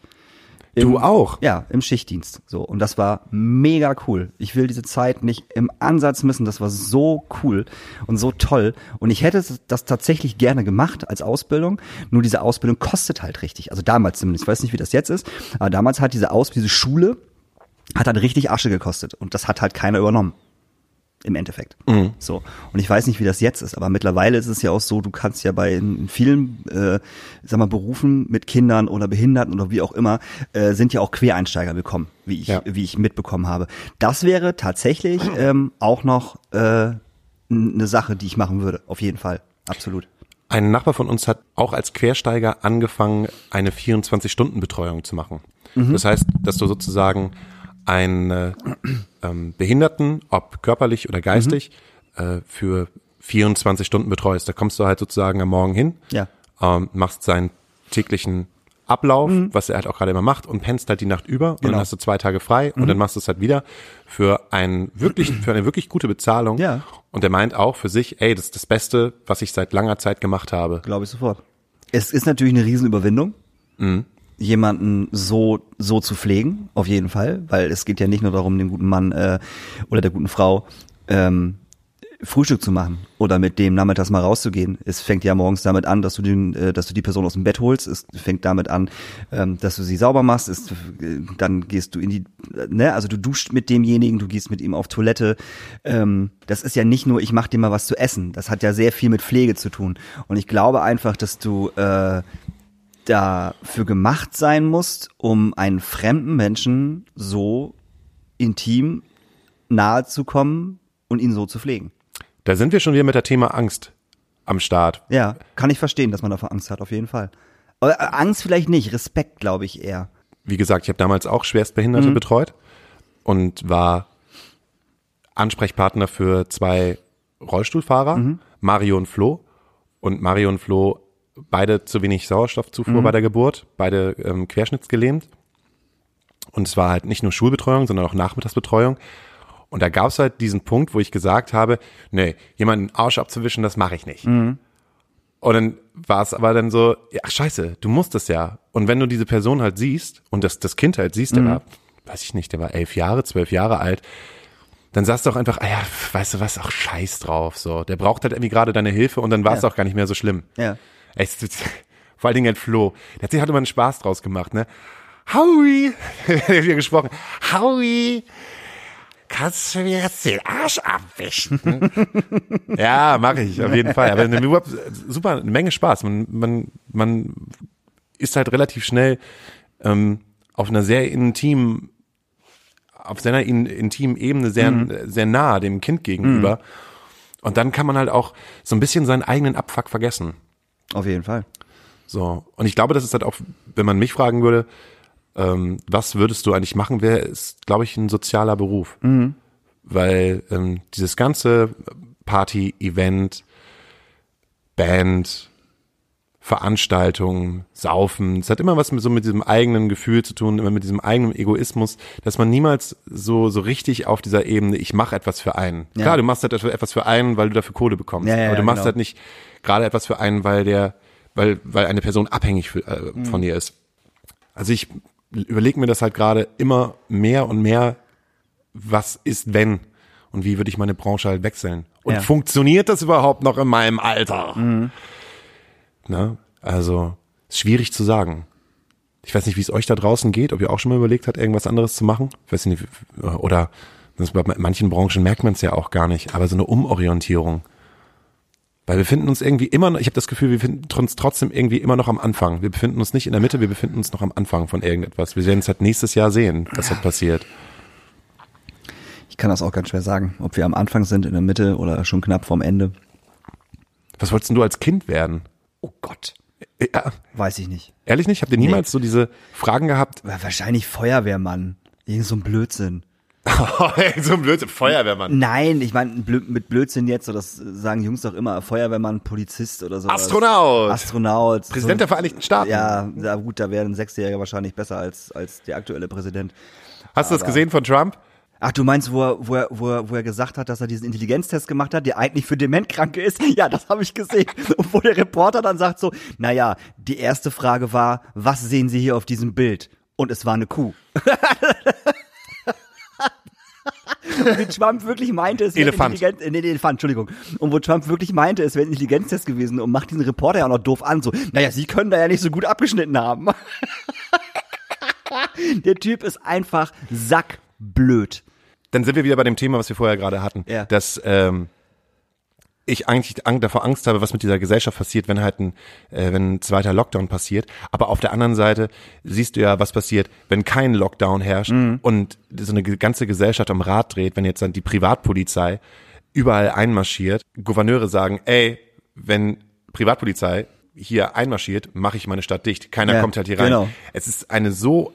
Du Im- auch? Ja, im Schichtdienst. So. Und das war mega cool. Ich will diese Zeit nicht im Ansatz missen. Das war so cool und so toll. Und ich hätte das tatsächlich gerne gemacht als Ausbildung. Nur diese Ausbildung kostet halt richtig. Also damals zumindest. Ich weiß nicht, wie das jetzt ist. Aber damals hat diese Aus, diese Schule hat halt richtig Asche gekostet. Und das hat halt keiner übernommen. Im Endeffekt. So. Und ich weiß nicht, wie das jetzt ist, aber mittlerweile ist es ja auch so, du kannst ja bei vielen, äh, sag mal, Berufen mit Kindern oder Behinderten oder wie auch immer, äh, sind ja auch Quereinsteiger willkommen, wie ich, Ja. wie ich mitbekommen habe. Das wäre tatsächlich ähm, auch noch äh, eine Sache, die ich machen würde, auf jeden Fall. Absolut. Ein Nachbar von uns hat auch als Quersteiger angefangen, eine 24-Stunden-Betreuung zu machen. Das heißt, dass du sozusagen einen äh, ähm, Behinderten, ob körperlich oder geistig, äh, für 24 Stunden betreust. Da kommst du halt sozusagen am Morgen hin, Ja. ähm, machst seinen täglichen Ablauf, was er halt auch gerade immer macht und pennst halt die Nacht über und dann Genau. hast du zwei Tage frei und dann machst du es halt wieder für ein wirklich, für eine wirklich gute Bezahlung. Ja. Und er meint auch für sich, ey, das ist das Beste, was ich seit langer Zeit gemacht habe. Glaube ich sofort. Es ist natürlich eine Riesenüberwindung, jemanden so so zu pflegen, auf jeden Fall, weil es geht ja nicht nur darum, dem guten Mann äh, oder der guten Frau ähm, Frühstück zu machen oder mit dem nachmittags mal rauszugehen. Es fängt ja morgens damit an, dass du den, äh, dass du die Person aus dem Bett holst. Es fängt damit an, ähm, dass du sie sauber machst. Es, äh, dann gehst du in die, äh, ne, also du duscht mit demjenigen, du gehst mit ihm auf Toilette. Ähm, das ist ja nicht nur, ich mach dir mal was zu essen. Das hat ja sehr viel mit Pflege zu tun. Und ich glaube einfach, dass du äh, dafür gemacht sein musst, um einen fremden Menschen so intim nahe zu kommen und ihn so zu pflegen. Da sind wir schon wieder mit der Thema Angst am Start. Ja, kann ich verstehen, dass man davor Angst hat, auf jeden Fall. Aber äh, Angst vielleicht nicht, Respekt glaube ich eher. Wie gesagt, ich habe damals auch Schwerstbehinderte Mhm. betreut und war Ansprechpartner für zwei Rollstuhlfahrer, Mhm. Mario und Flo. Und Mario und Flo beide zu wenig Sauerstoffzufuhr Mhm. bei der Geburt, beide ähm, querschnittsgelähmt. Und es war halt nicht nur Schulbetreuung, sondern auch Nachmittagsbetreuung. Und da gab es halt diesen Punkt, wo ich gesagt habe, nee, jemanden den Arsch abzuwischen, das mache ich nicht. Und dann war es aber dann so, ja, ach, scheiße, du musst es ja. Und wenn du diese Person halt siehst und das, das Kind halt siehst, der war, weiß ich nicht, der war elf Jahre, zwölf Jahre alt, dann sagst du auch einfach, ah ja, weißt du was, auch scheiß drauf, so. Der braucht halt irgendwie gerade deine Hilfe und dann war es Ja. auch gar nicht mehr so schlimm. Ja. Echt, vor allen Dingen halt Flo. Der hat sich halt immer einen Spaß draus gemacht, ne? Howie, der hat wieder gesprochen. Howie, kannst du mir jetzt den Arsch abwischen? ja, mache ich, auf jeden Fall. Aber eine, überhaupt super, eine Menge Spaß. Man, man, man ist halt relativ schnell ähm, auf einer sehr intimen, auf seiner in, intimen Ebene sehr, sehr nah dem Kind gegenüber. Und dann kann man halt auch so ein bisschen seinen eigenen Abfuck vergessen. Auf jeden Fall. So. Und ich glaube, das ist halt auch, wenn man mich fragen würde, ähm, was würdest du eigentlich machen, wäre, ist, glaube ich, ein sozialer Beruf. Weil ähm, dieses ganze Party, Event, Band, Veranstaltung, Saufen, es hat immer was mit so mit diesem eigenen Gefühl zu tun, immer mit diesem eigenen Egoismus, dass man niemals so so richtig auf dieser Ebene, ich mache etwas für einen. Ja. Klar, du machst halt etwas für einen, weil du dafür Kohle bekommst, Ja, ja, aber du machst genau. halt nicht gerade etwas für einen, weil der, weil weil eine Person abhängig für, äh, Mhm. von dir ist. Also ich überlege mir das halt gerade immer mehr und mehr, was ist wenn und wie würde ich meine Branche halt wechseln und funktioniert das überhaupt noch in meinem Alter? Ne? Also, ist schwierig zu sagen. Ich weiß nicht, wie es euch da draußen geht, ob ihr auch schon mal überlegt habt, irgendwas anderes zu machen. Ich weiß nicht, oder bei manchen Branchen merkt man es ja auch gar nicht, aber so eine Umorientierung. Weil wir befinden uns irgendwie immer noch, ich habe das Gefühl, wir befinden uns trotzdem irgendwie immer noch am Anfang. Wir befinden uns nicht in der Mitte, wir befinden uns noch am Anfang von irgendetwas. Wir werden es halt nächstes Jahr sehen, was halt passiert. Ich kann das auch ganz schwer sagen, ob wir am Anfang sind, in der Mitte oder schon knapp vorm Ende. Was wolltest denn du als Kind werden? Oh Gott. Ja, Weiß ich nicht. ehrlich nicht? Habt ihr niemals so diese Fragen gehabt? Wahrscheinlich Feuerwehrmann. Irgend so ein Blödsinn. so ein blöd Feuerwehrmann. Nein, ich meine blö mit Blödsinn jetzt, so das sagen Jungs doch immer, Feuerwehrmann, Polizist oder so. Astronaut. Astronaut. Präsident der Vereinigten Staaten. Ja, ja, gut, da wäre ein Sechsjähriger wahrscheinlich besser als, als der aktuelle Präsident. Hast du das gesehen von Trump? Ach, du meinst, wo er, wo, er, wo, er, wo er gesagt hat, dass er diesen Intelligenztest gemacht hat, der eigentlich für Dementkranke ist? Ja, das habe ich gesehen. Und wo der Reporter dann sagt so, naja, die erste Frage war, was sehen Sie hier auf diesem Bild? Und es war eine Kuh. Und wie Trump wirklich meinte, es wäre. Intelligenz, äh, nee, nee, Elefant, Entschuldigung. Und wo Trump wirklich meinte, es wäre ein Intelligenztest gewesen und macht diesen Reporter ja auch noch doof an, so, naja, Sie können da ja nicht so gut abgeschnitten haben. Der Typ ist einfach sackblöd. Dann sind wir wieder bei dem Thema, was wir vorher gerade hatten, Ja. dass ähm, ich eigentlich davor Angst habe, was mit dieser Gesellschaft passiert, wenn halt ein, äh, wenn ein zweiter Lockdown passiert. Aber auf der anderen Seite siehst du ja, was passiert, wenn kein Lockdown herrscht Mhm. und so eine ganze Gesellschaft am Rad dreht, wenn jetzt dann die Privatpolizei überall einmarschiert, Gouverneure sagen, ey, wenn Privatpolizei hier einmarschiert, mache ich meine Stadt dicht. Keiner Ja, kommt halt hier rein. genau. Es ist eine so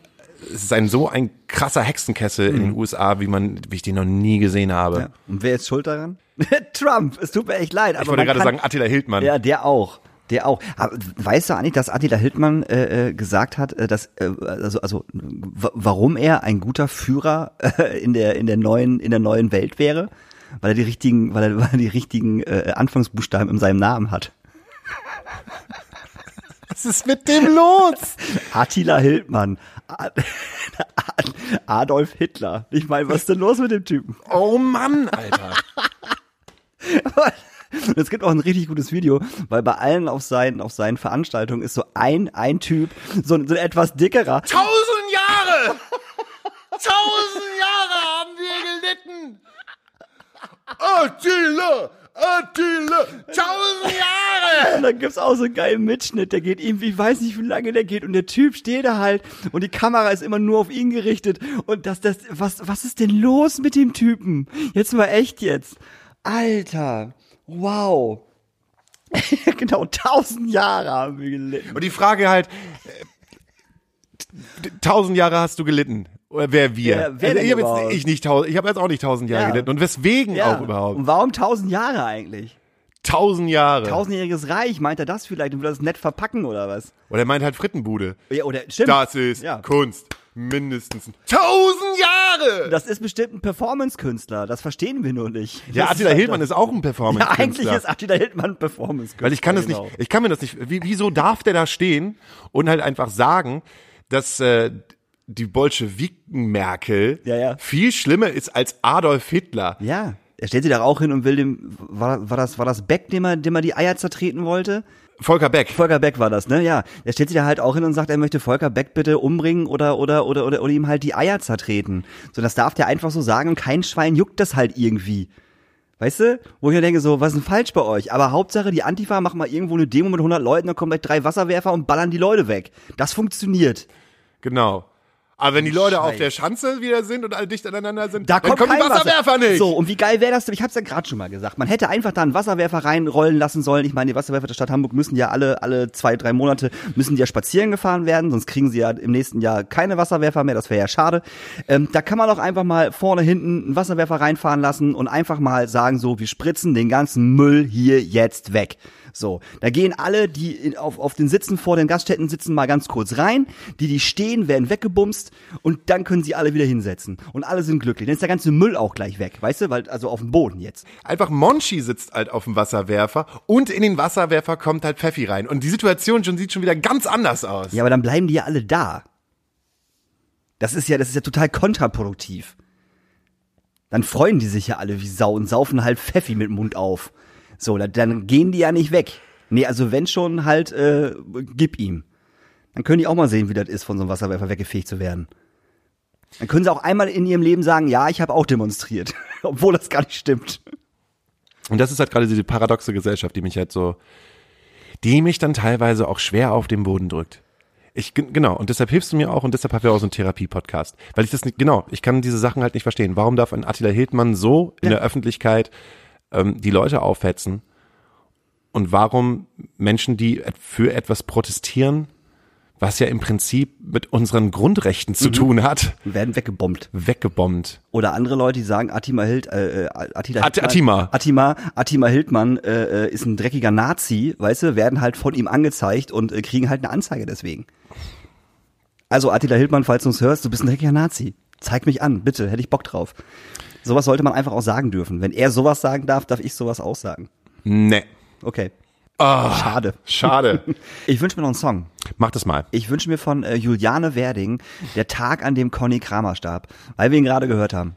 es ist ein so ein krasser Hexenkessel in den USA, wie man, wie ich den noch nie gesehen habe. Mhm. Ja. Und wer ist schuld daran? Trump. Es tut mir echt leid. Ich wollte gerade kann- sagen, Attila Hildmann. Ja, der auch. Der auch. Aber weißt du eigentlich, dass Attila Hildmann äh, äh, gesagt hat, äh, dass äh, also also warum er ein guter Führer äh, in der in der neuen in der neuen Welt wäre, weil er die richtigen weil er, weil er die richtigen äh, Anfangsbuchstaben in seinem Namen hat. Was ist mit dem los? Attila Hildmann. Adolf Hitler. Ich meine, was ist denn los mit dem Typen? Oh Mann, Alter. Es gibt auch ein richtig gutes Video, weil bei allen auf seinen, auf seinen Veranstaltungen ist so ein, ein Typ, so, ein- so ein etwas dickerer. Tausend Jahre! Tausend Jahre haben wir gelitten! Attila! Attila! Tausend Jahre! Und dann gibt's auch so einen geilen Mitschnitt, der geht irgendwie, ich weiß nicht, wie lange der geht, und der Typ steht da halt, und die Kamera ist immer nur auf ihn gerichtet, und das, das, was, was ist denn los mit dem Typen? Jetzt mal echt jetzt. Alter, wow. genau, tausend Jahre haben wir gelitten. Und die Frage halt, äh, tausend Jahre hast du gelitten. Oder wer wir? Ja, wer also ich habe jetzt ich nicht tausend, ich habe jetzt auch nicht tausend Jahre Ja. gelitten. Und weswegen auch überhaupt? Und warum tausend Jahre eigentlich? Tausend Jahre. Tausendjähriges Reich, meint er das vielleicht und will das nett verpacken oder was? Oder er meint halt Frittenbude. Ja, oder stimmt. Das ist Ja. Kunst. Mindestens tausend Jahre! Das ist bestimmt ein Performance-Künstler, das verstehen wir nur nicht. ja, Attila halt Hildmann ist auch ein performance Ja, eigentlich ist Attila Hildmann ein Performance-Künstler. Weil ich kann das genau. nicht, ich kann mir das nicht, wie, wieso darf der da stehen und halt einfach sagen, dass äh, die Bolschewiken Merkel Ja, ja. viel schlimmer ist als Adolf Hitler. Ja, er stellt sich da auch hin und will dem, war, war das, war das Beck, dem er, dem er die Eier zertreten wollte? Volker Beck. Volker Beck war das, ne? Ja. Er stellt sich da halt auch hin und sagt, er möchte Volker Beck bitte umbringen oder, oder, oder, oder, oder ihm halt die Eier zertreten. So, das darf der einfach so sagen und kein Schwein juckt das halt irgendwie. Weißt du? Wo ich mir denke, so, was ist denn falsch bei euch? Aber Hauptsache, die Antifa machen mal irgendwo eine Demo mit 100 Leuten, dann kommen gleich drei Wasserwerfer und ballern die Leute weg. Das funktioniert. Genau. Aber wenn die Leute auf der Schanze wieder sind und alle dicht aneinander sind, Da dann kommt kommen die kein Wasserwerfer Wasser. nicht. So, und wie geil wäre das? denn? Ich hab's ja gerade schon mal gesagt. Man hätte einfach da einen Wasserwerfer reinrollen lassen sollen. Ich meine, die Wasserwerfer der Stadt Hamburg müssen ja alle, alle zwei, drei Monate müssen die ja spazieren gefahren werden, sonst kriegen sie ja im nächsten Jahr keine Wasserwerfer mehr. Das wäre ja schade. Ähm, da kann man doch einfach mal vorne, hinten einen Wasserwerfer reinfahren lassen und einfach mal sagen so, wir spritzen den ganzen Müll hier jetzt weg. So, da gehen alle, die in, auf, auf den Sitzen vor den Gaststätten sitzen, mal ganz kurz rein. Die, die stehen, werden weggebumst und dann können sie alle wieder hinsetzen. Und alle sind glücklich. Dann ist der ganze Müll auch gleich weg, weißt du? Weil, also auf dem Boden jetzt. Einfach Monchi sitzt halt auf dem Wasserwerfer und in den Wasserwerfer kommt halt Pfeffi rein. Und die Situation schon sieht schon wieder ganz anders aus. Ja, aber dann bleiben die ja alle da. Das ist ja, das ist ja total kontraproduktiv. Dann freuen die sich ja alle wie Sau und saufen halt Pfeffi mit dem Mund auf. So, dann, gehen die ja nicht weg. Nee, also wenn schon halt, äh, gib ihm. Dann können die auch mal sehen, wie das ist, von so einem Wasserwerfer weggefegt zu werden. Dann können sie auch einmal in ihrem Leben sagen, ja, ich habe auch demonstriert. Obwohl das gar nicht stimmt. Und das ist halt gerade diese paradoxe Gesellschaft, die mich halt so, die mich dann teilweise auch schwer auf den Boden drückt. Ich, gen- genau, und deshalb hilfst du mir auch und deshalb haben wir auch so einen Therapie-Podcast. Weil ich das nicht, genau, ich kann diese Sachen halt nicht verstehen. Warum darf ein Attila Hildmann so in der Öffentlichkeit ähm, die Leute aufhetzen? Und warum Menschen, die für etwas protestieren, was ja im Prinzip mit unseren Grundrechten zu tun hat, Werden weggebombt. weggebombt. Oder andere Leute, die sagen, Attila Hild, äh, äh, Attila At- Hildmann, Attima. Attima, Attima Hildmann äh, äh, ist ein dreckiger Nazi, weißt du, werden halt von ihm angezeigt und äh, kriegen halt eine Anzeige deswegen. Also Attila Hildmann, falls du uns hörst, du bist ein dreckiger Nazi. Zeig mich an, bitte, hätte ich Bock drauf. Sowas sollte man einfach auch sagen dürfen. Wenn er sowas sagen darf, darf ich sowas auch sagen. Nee. Okay. Ah, Schade. Schade. Ich wünsche mir noch einen Song. Mach das mal. Ich wünsche mir von äh, Juliane Werding der Tag, an dem Conny Kramer starb, weil wir ihn gerade gehört haben.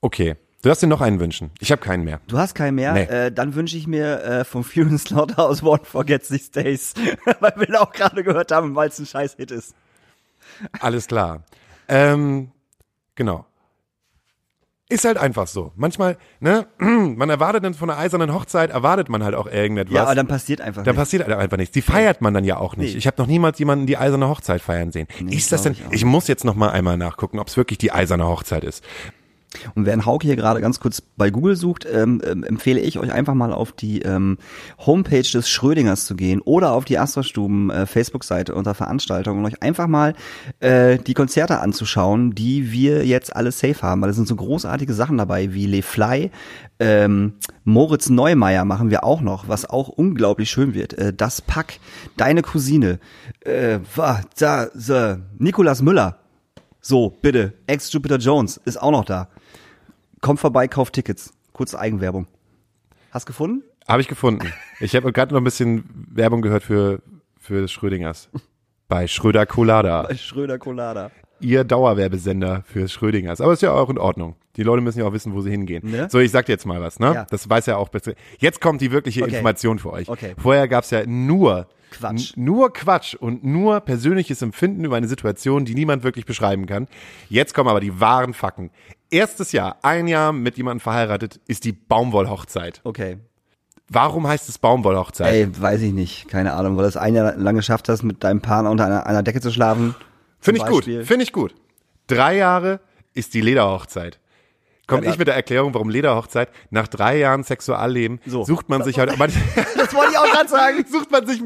Okay. Du darfst dir noch einen wünschen. Ich habe keinen mehr. Du hast keinen mehr? Nee. Äh, dann wünsche ich mir äh, vom Fury Slaughterhouse One Forgets These Days, weil wir ihn auch gerade gehört haben, weil es ein scheiß Hit ist. Alles klar. Ähm, genau. Ist halt einfach so. Manchmal, ne, man erwartet dann von einer eisernen Hochzeit, erwartet man halt auch irgendetwas. Ja, aber dann passiert einfach dann nichts. passiert halt einfach nichts. Die feiert man dann ja auch nicht. Nee. Ich habe noch niemals jemanden die eiserne Hochzeit feiern sehen. ist das denn? ich Ich, muss jetzt noch mal einmal nachgucken, ob es wirklich die eiserne Hochzeit ist. Und während Hauke hier gerade ganz kurz bei Google sucht, ähm, ähm, empfehle ich euch einfach mal auf die ähm, Homepage des Schrödingers zu gehen oder auf die Astra-Stuben äh, Facebook-Seite unter Veranstaltungen und euch einfach mal äh, die Konzerte anzuschauen, die wir jetzt alle safe haben. Weil es sind so großartige Sachen dabei wie Le Fly, ähm, Moritz Neumeier machen wir auch noch, was auch unglaublich schön wird. Äh, das Pack, deine Cousine, äh, da, so, Nikolas Müller. So, bitte. Ex-Jupiter Jones ist auch noch da. Kommt vorbei, kauft Tickets. Kurze Eigenwerbung. Hast gefunden? Habe ich gefunden. Ich habe gerade noch ein bisschen Werbung gehört für für Schrödingers bei Schröder Colada. Bei Schröder Colada. Ihr Dauerwerbesender für Schrödingers. Aber ist ja auch in Ordnung. Die Leute müssen ja auch wissen, wo sie hingehen. Ne? So, ich sag dir jetzt mal was, ne? Ja. Das weiß ja auch besser. Jetzt kommt die wirkliche Okay. Information für euch. Okay. Vorher gab's ja nur Quatsch. Nur Quatsch und nur persönliches Empfinden über eine Situation, die niemand wirklich beschreiben kann. Jetzt kommen aber die wahren Fakten. Erstes Jahr, ein Jahr mit jemandem verheiratet, ist die Baumwollhochzeit. Okay. Warum heißt es Baumwollhochzeit? Ey, weiß ich nicht. Keine Ahnung, weil du es ein Jahr lang geschafft hast, mit deinem Partner unter einer, einer Decke zu schlafen. Finde ich gut, Beispiel. finde ich gut. Drei Jahre ist die Lederhochzeit. Komme Ja, ich mit der Erklärung, warum Lederhochzeit? Nach drei Jahren Sexualleben So. sucht man sich halt, man, Das wollte ich auch gerade sagen. sucht man sich,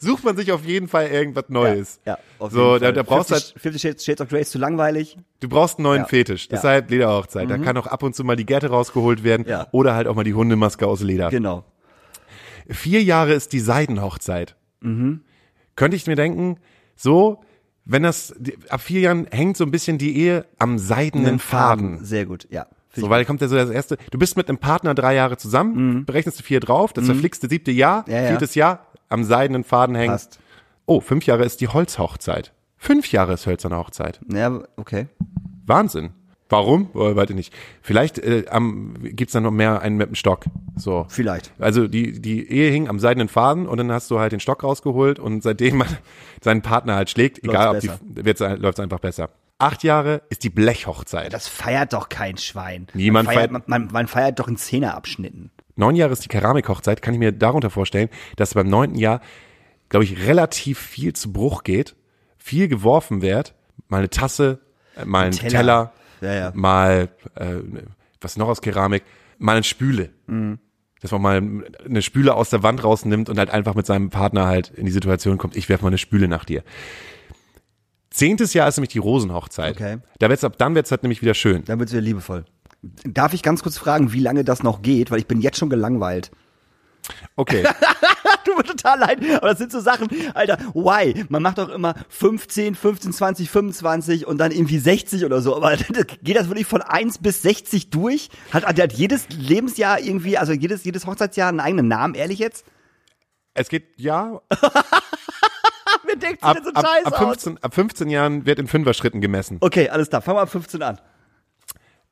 sucht man sich auf jeden Fall irgendwas Neues. Ja, auf so, jeden da, Fall. da brauchst du halt, 50, 50 Shades, of Grey ist zu langweilig. du brauchst einen neuen Ja. Fetisch. Ja. Mhm. Deshalb Lederhochzeit. Da kann auch ab und zu mal die Gerte rausgeholt werden Ja. oder halt auch mal die Hundemaske aus Leder. Genau. Vier Jahre ist die Seidenhochzeit. Mhm. Könnte ich mir denken, so, wenn das, ab vier Jahren hängt so ein bisschen die Ehe am seidenen Faden. Sehr gut, ja. So, weil kommt ja so das erste, du bist mit einem Partner drei Jahre zusammen, berechnest du vier drauf, das verflixte siebte Jahr, Mhm. Ja, ja. viertes Jahr, am seidenen Faden hängt. Passt. Oh, fünf Jahre ist die Holzhochzeit. Fünf Jahre ist hölzerne Hochzeit. Ja, okay. Wahnsinn. Warum? Oh, warte nicht. Vielleicht äh, am, gibt's dann noch mehr einen mit dem Stock. So. Vielleicht. Also die, die Ehe hing am seidenen Faden und dann hast du halt den Stock rausgeholt und seitdem man seinen Partner halt schlägt, egal ob besser. die, wird's, läuft's einfach besser. Acht Jahre ist die Blechhochzeit. Das feiert doch kein Schwein. Niemand man feiert, feiert- man, man, man feiert doch in Zehnerabschnitten. Neun Jahre ist die Keramikhochzeit, kann ich mir darunter vorstellen, dass beim neunten Jahr, glaube ich, relativ viel zu Bruch geht, viel geworfen wird, mal eine Tasse, äh, mal ein Teller. Teller, Ja, ja. mal äh, was noch aus Keramik, mal eine Spüle. Mhm. Dass man mal eine Spüle aus der Wand rausnimmt und halt einfach mit seinem Partner halt in die Situation kommt, ich werf mal eine Spüle nach dir. Zehntes Jahr ist nämlich die Rosenhochzeit. Okay. Da wird's ab dann wird's halt nämlich wieder schön. Dann wird's wieder liebevoll. Darf ich ganz kurz fragen, wie lange das noch geht? Weil ich bin jetzt schon gelangweilt. Okay. Tut mir total leid, aber das sind so Sachen, Alter, why? Man macht doch immer 15, 15, 20, 25 und dann irgendwie 60 oder so, aber geht das wirklich von 1 bis 60 durch? Hat, hat, hat jedes Lebensjahr irgendwie, also jedes, jedes Hochzeitsjahr einen eigenen Namen, ehrlich jetzt? es geht ja Wer denkt ab, so ab, Scheiß ab, aus? 15, ab 15 Jahren wird in Fünfer-Schritten gemessen. Okay, alles klar, fangen wir ab 15 an.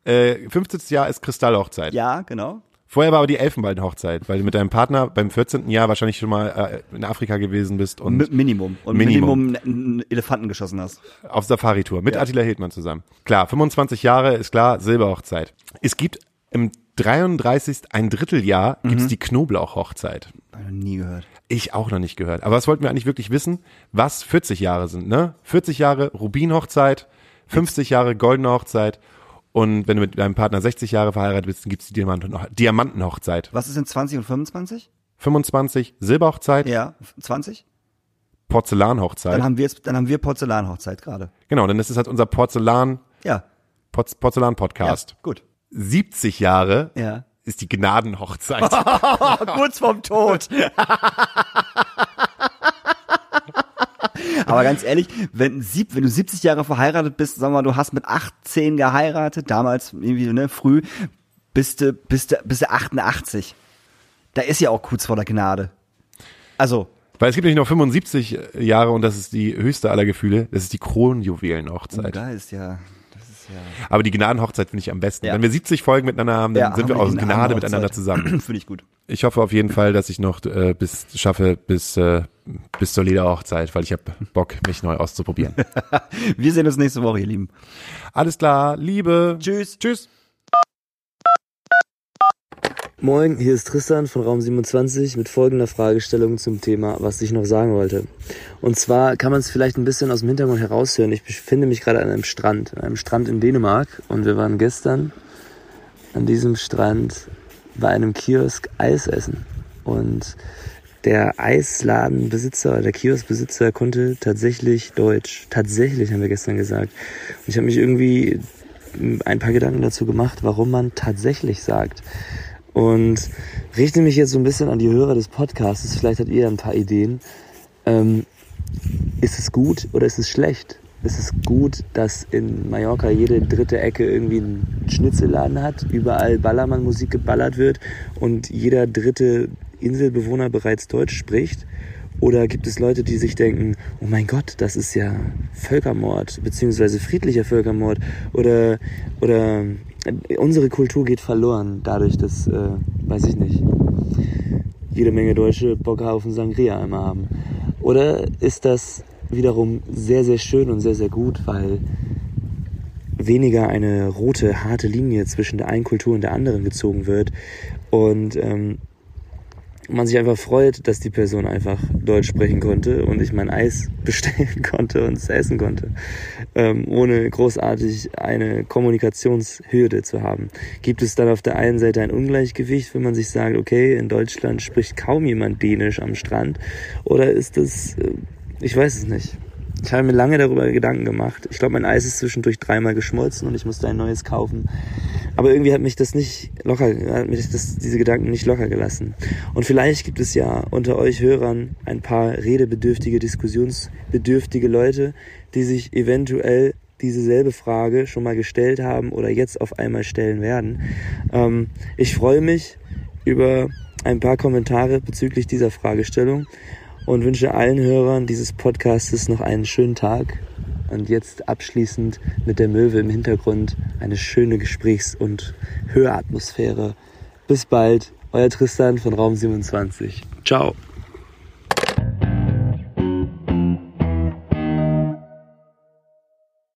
Äh, 15. Jahr ist Kristallhochzeit. Ja, genau. Vorher war aber die Elfenbeinhochzeit, weil du mit deinem Partner beim 14. Jahr wahrscheinlich schon mal äh, in Afrika gewesen bist und Mi- Minimum. Und Minimum. Minimum, einen Elefanten geschossen hast. auf Safari-Tour mit Ja. Attila Hildmann zusammen. Klar, 25 Jahre ist klar, Silberhochzeit. Es gibt im 33. ein Dritteljahr Mhm. gibt's die Knoblauchhochzeit. Noch nie gehört. Ich auch noch nicht gehört. Aber was wollten wir eigentlich wirklich wissen? Was 40 Jahre sind, ne? 40 Jahre Rubinhochzeit, 50 Jahre goldene Hochzeit und wenn du mit deinem Partner 60 Jahre verheiratet bist, dann gibt's die Diamanten Diamantenhochzeit. Was ist denn 20 und 25? 25 Silberhochzeit, Ja, 20? Porzellanhochzeit. Dann haben wir jetzt, dann haben wir Porzellanhochzeit gerade. genau, dann ist es halt unser Porzellan Ja. Porz, Porzellan Podcast. Ja, gut. 70 Jahre Ja. ist die Gnadenhochzeit. Kurz vorm Tod. Aber ganz ehrlich, wenn, sieb, wenn du 70 Jahre verheiratet bist, sagen wir mal, du hast mit 18 geheiratet, damals irgendwie ne, früh, bist du, bist du, bist du 88. Da ist ja auch kurz vor der Gnade. Also, Weil es gibt nämlich noch 75 Jahre und das ist die höchste aller Gefühle. Das ist die Kronjuwelenhochzeit. da ist ja, das ist ja. Aber die Gnadenhochzeit finde ich am besten. Ja. Wenn wir 70 Folgen miteinander haben, dann Ja, sind haben wir aus Gnade miteinander zusammen. Finde ich gut. Ich hoffe auf jeden Fall, dass ich noch äh, bis schaffe bis äh, bis zur Lederhochzeit, weil ich habe Bock, mich neu auszuprobieren. Wir sehen uns nächste Woche, ihr Lieben. Alles klar, Liebe. Tschüss. Tschüss. Moin, hier ist Tristan von Raum 27 mit folgender Fragestellung zum Thema, was ich noch sagen wollte. Und zwar kann man es vielleicht ein bisschen aus dem Hintergrund heraushören. Ich befinde mich gerade an einem Strand, an einem Strand in Dänemark und wir waren gestern an diesem Strand bei einem Kiosk Eis essen. Und der Eisladenbesitzer, der Kioskbesitzer konnte tatsächlich Deutsch. Tatsächlich haben wir gestern gesagt. Und ich habe mich irgendwie ein paar Gedanken dazu gemacht, warum man tatsächlich sagt. Und richte mich jetzt so ein bisschen an die Hörer des Podcasts. Vielleicht habt ihr ein paar Ideen. Ähm, ist es gut oder ist es schlecht? Ist es gut, dass in Mallorca jede dritte Ecke irgendwie einen Schnitzelladen hat, überall Ballermann-Musik geballert wird und jeder dritte Inselbewohner bereits Deutsch spricht? Oder gibt es Leute, die sich denken, oh mein Gott, das ist ja Völkermord, beziehungsweise friedlicher Völkermord oder, oder äh, unsere Kultur geht verloren dadurch, dass, äh, weiß ich nicht, jede Menge Deutsche Bock auf einen Sangria immer haben. Oder ist das wiederum sehr, sehr schön und sehr, sehr gut, weil weniger eine rote, harte Linie zwischen der einen Kultur und der anderen gezogen wird und ähm, man sich einfach freut, dass die Person einfach Deutsch sprechen konnte und ich mein Eis bestellen konnte und es essen konnte, ähm, ohne großartig eine Kommunikationshürde zu haben. Gibt es dann auf der einen Seite ein Ungleichgewicht, wenn man sich sagt, okay, in Deutschland spricht kaum jemand Dänisch am Strand, oder ist das, äh, ich weiß es nicht. Ich habe mir lange darüber Gedanken gemacht. Ich glaube, mein Eis ist zwischendurch dreimal geschmolzen und ich musste ein neues kaufen. Aber irgendwie hat mich das nicht locker, hat mich das, diese Gedanken nicht locker gelassen. Und vielleicht gibt es ja unter euch Hörern ein paar redebedürftige, diskussionsbedürftige Leute, die sich eventuell dieselbe Frage schon mal gestellt haben oder jetzt auf einmal stellen werden. Ähm, ich freue mich über ein paar Kommentare bezüglich dieser Fragestellung und wünsche allen Hörern dieses Podcastes noch einen schönen Tag. Und jetzt abschließend mit der Möwe im Hintergrund eine schöne Gesprächs- und Höratmosphäre. Bis bald, euer Tristan von Raum 27. Ciao.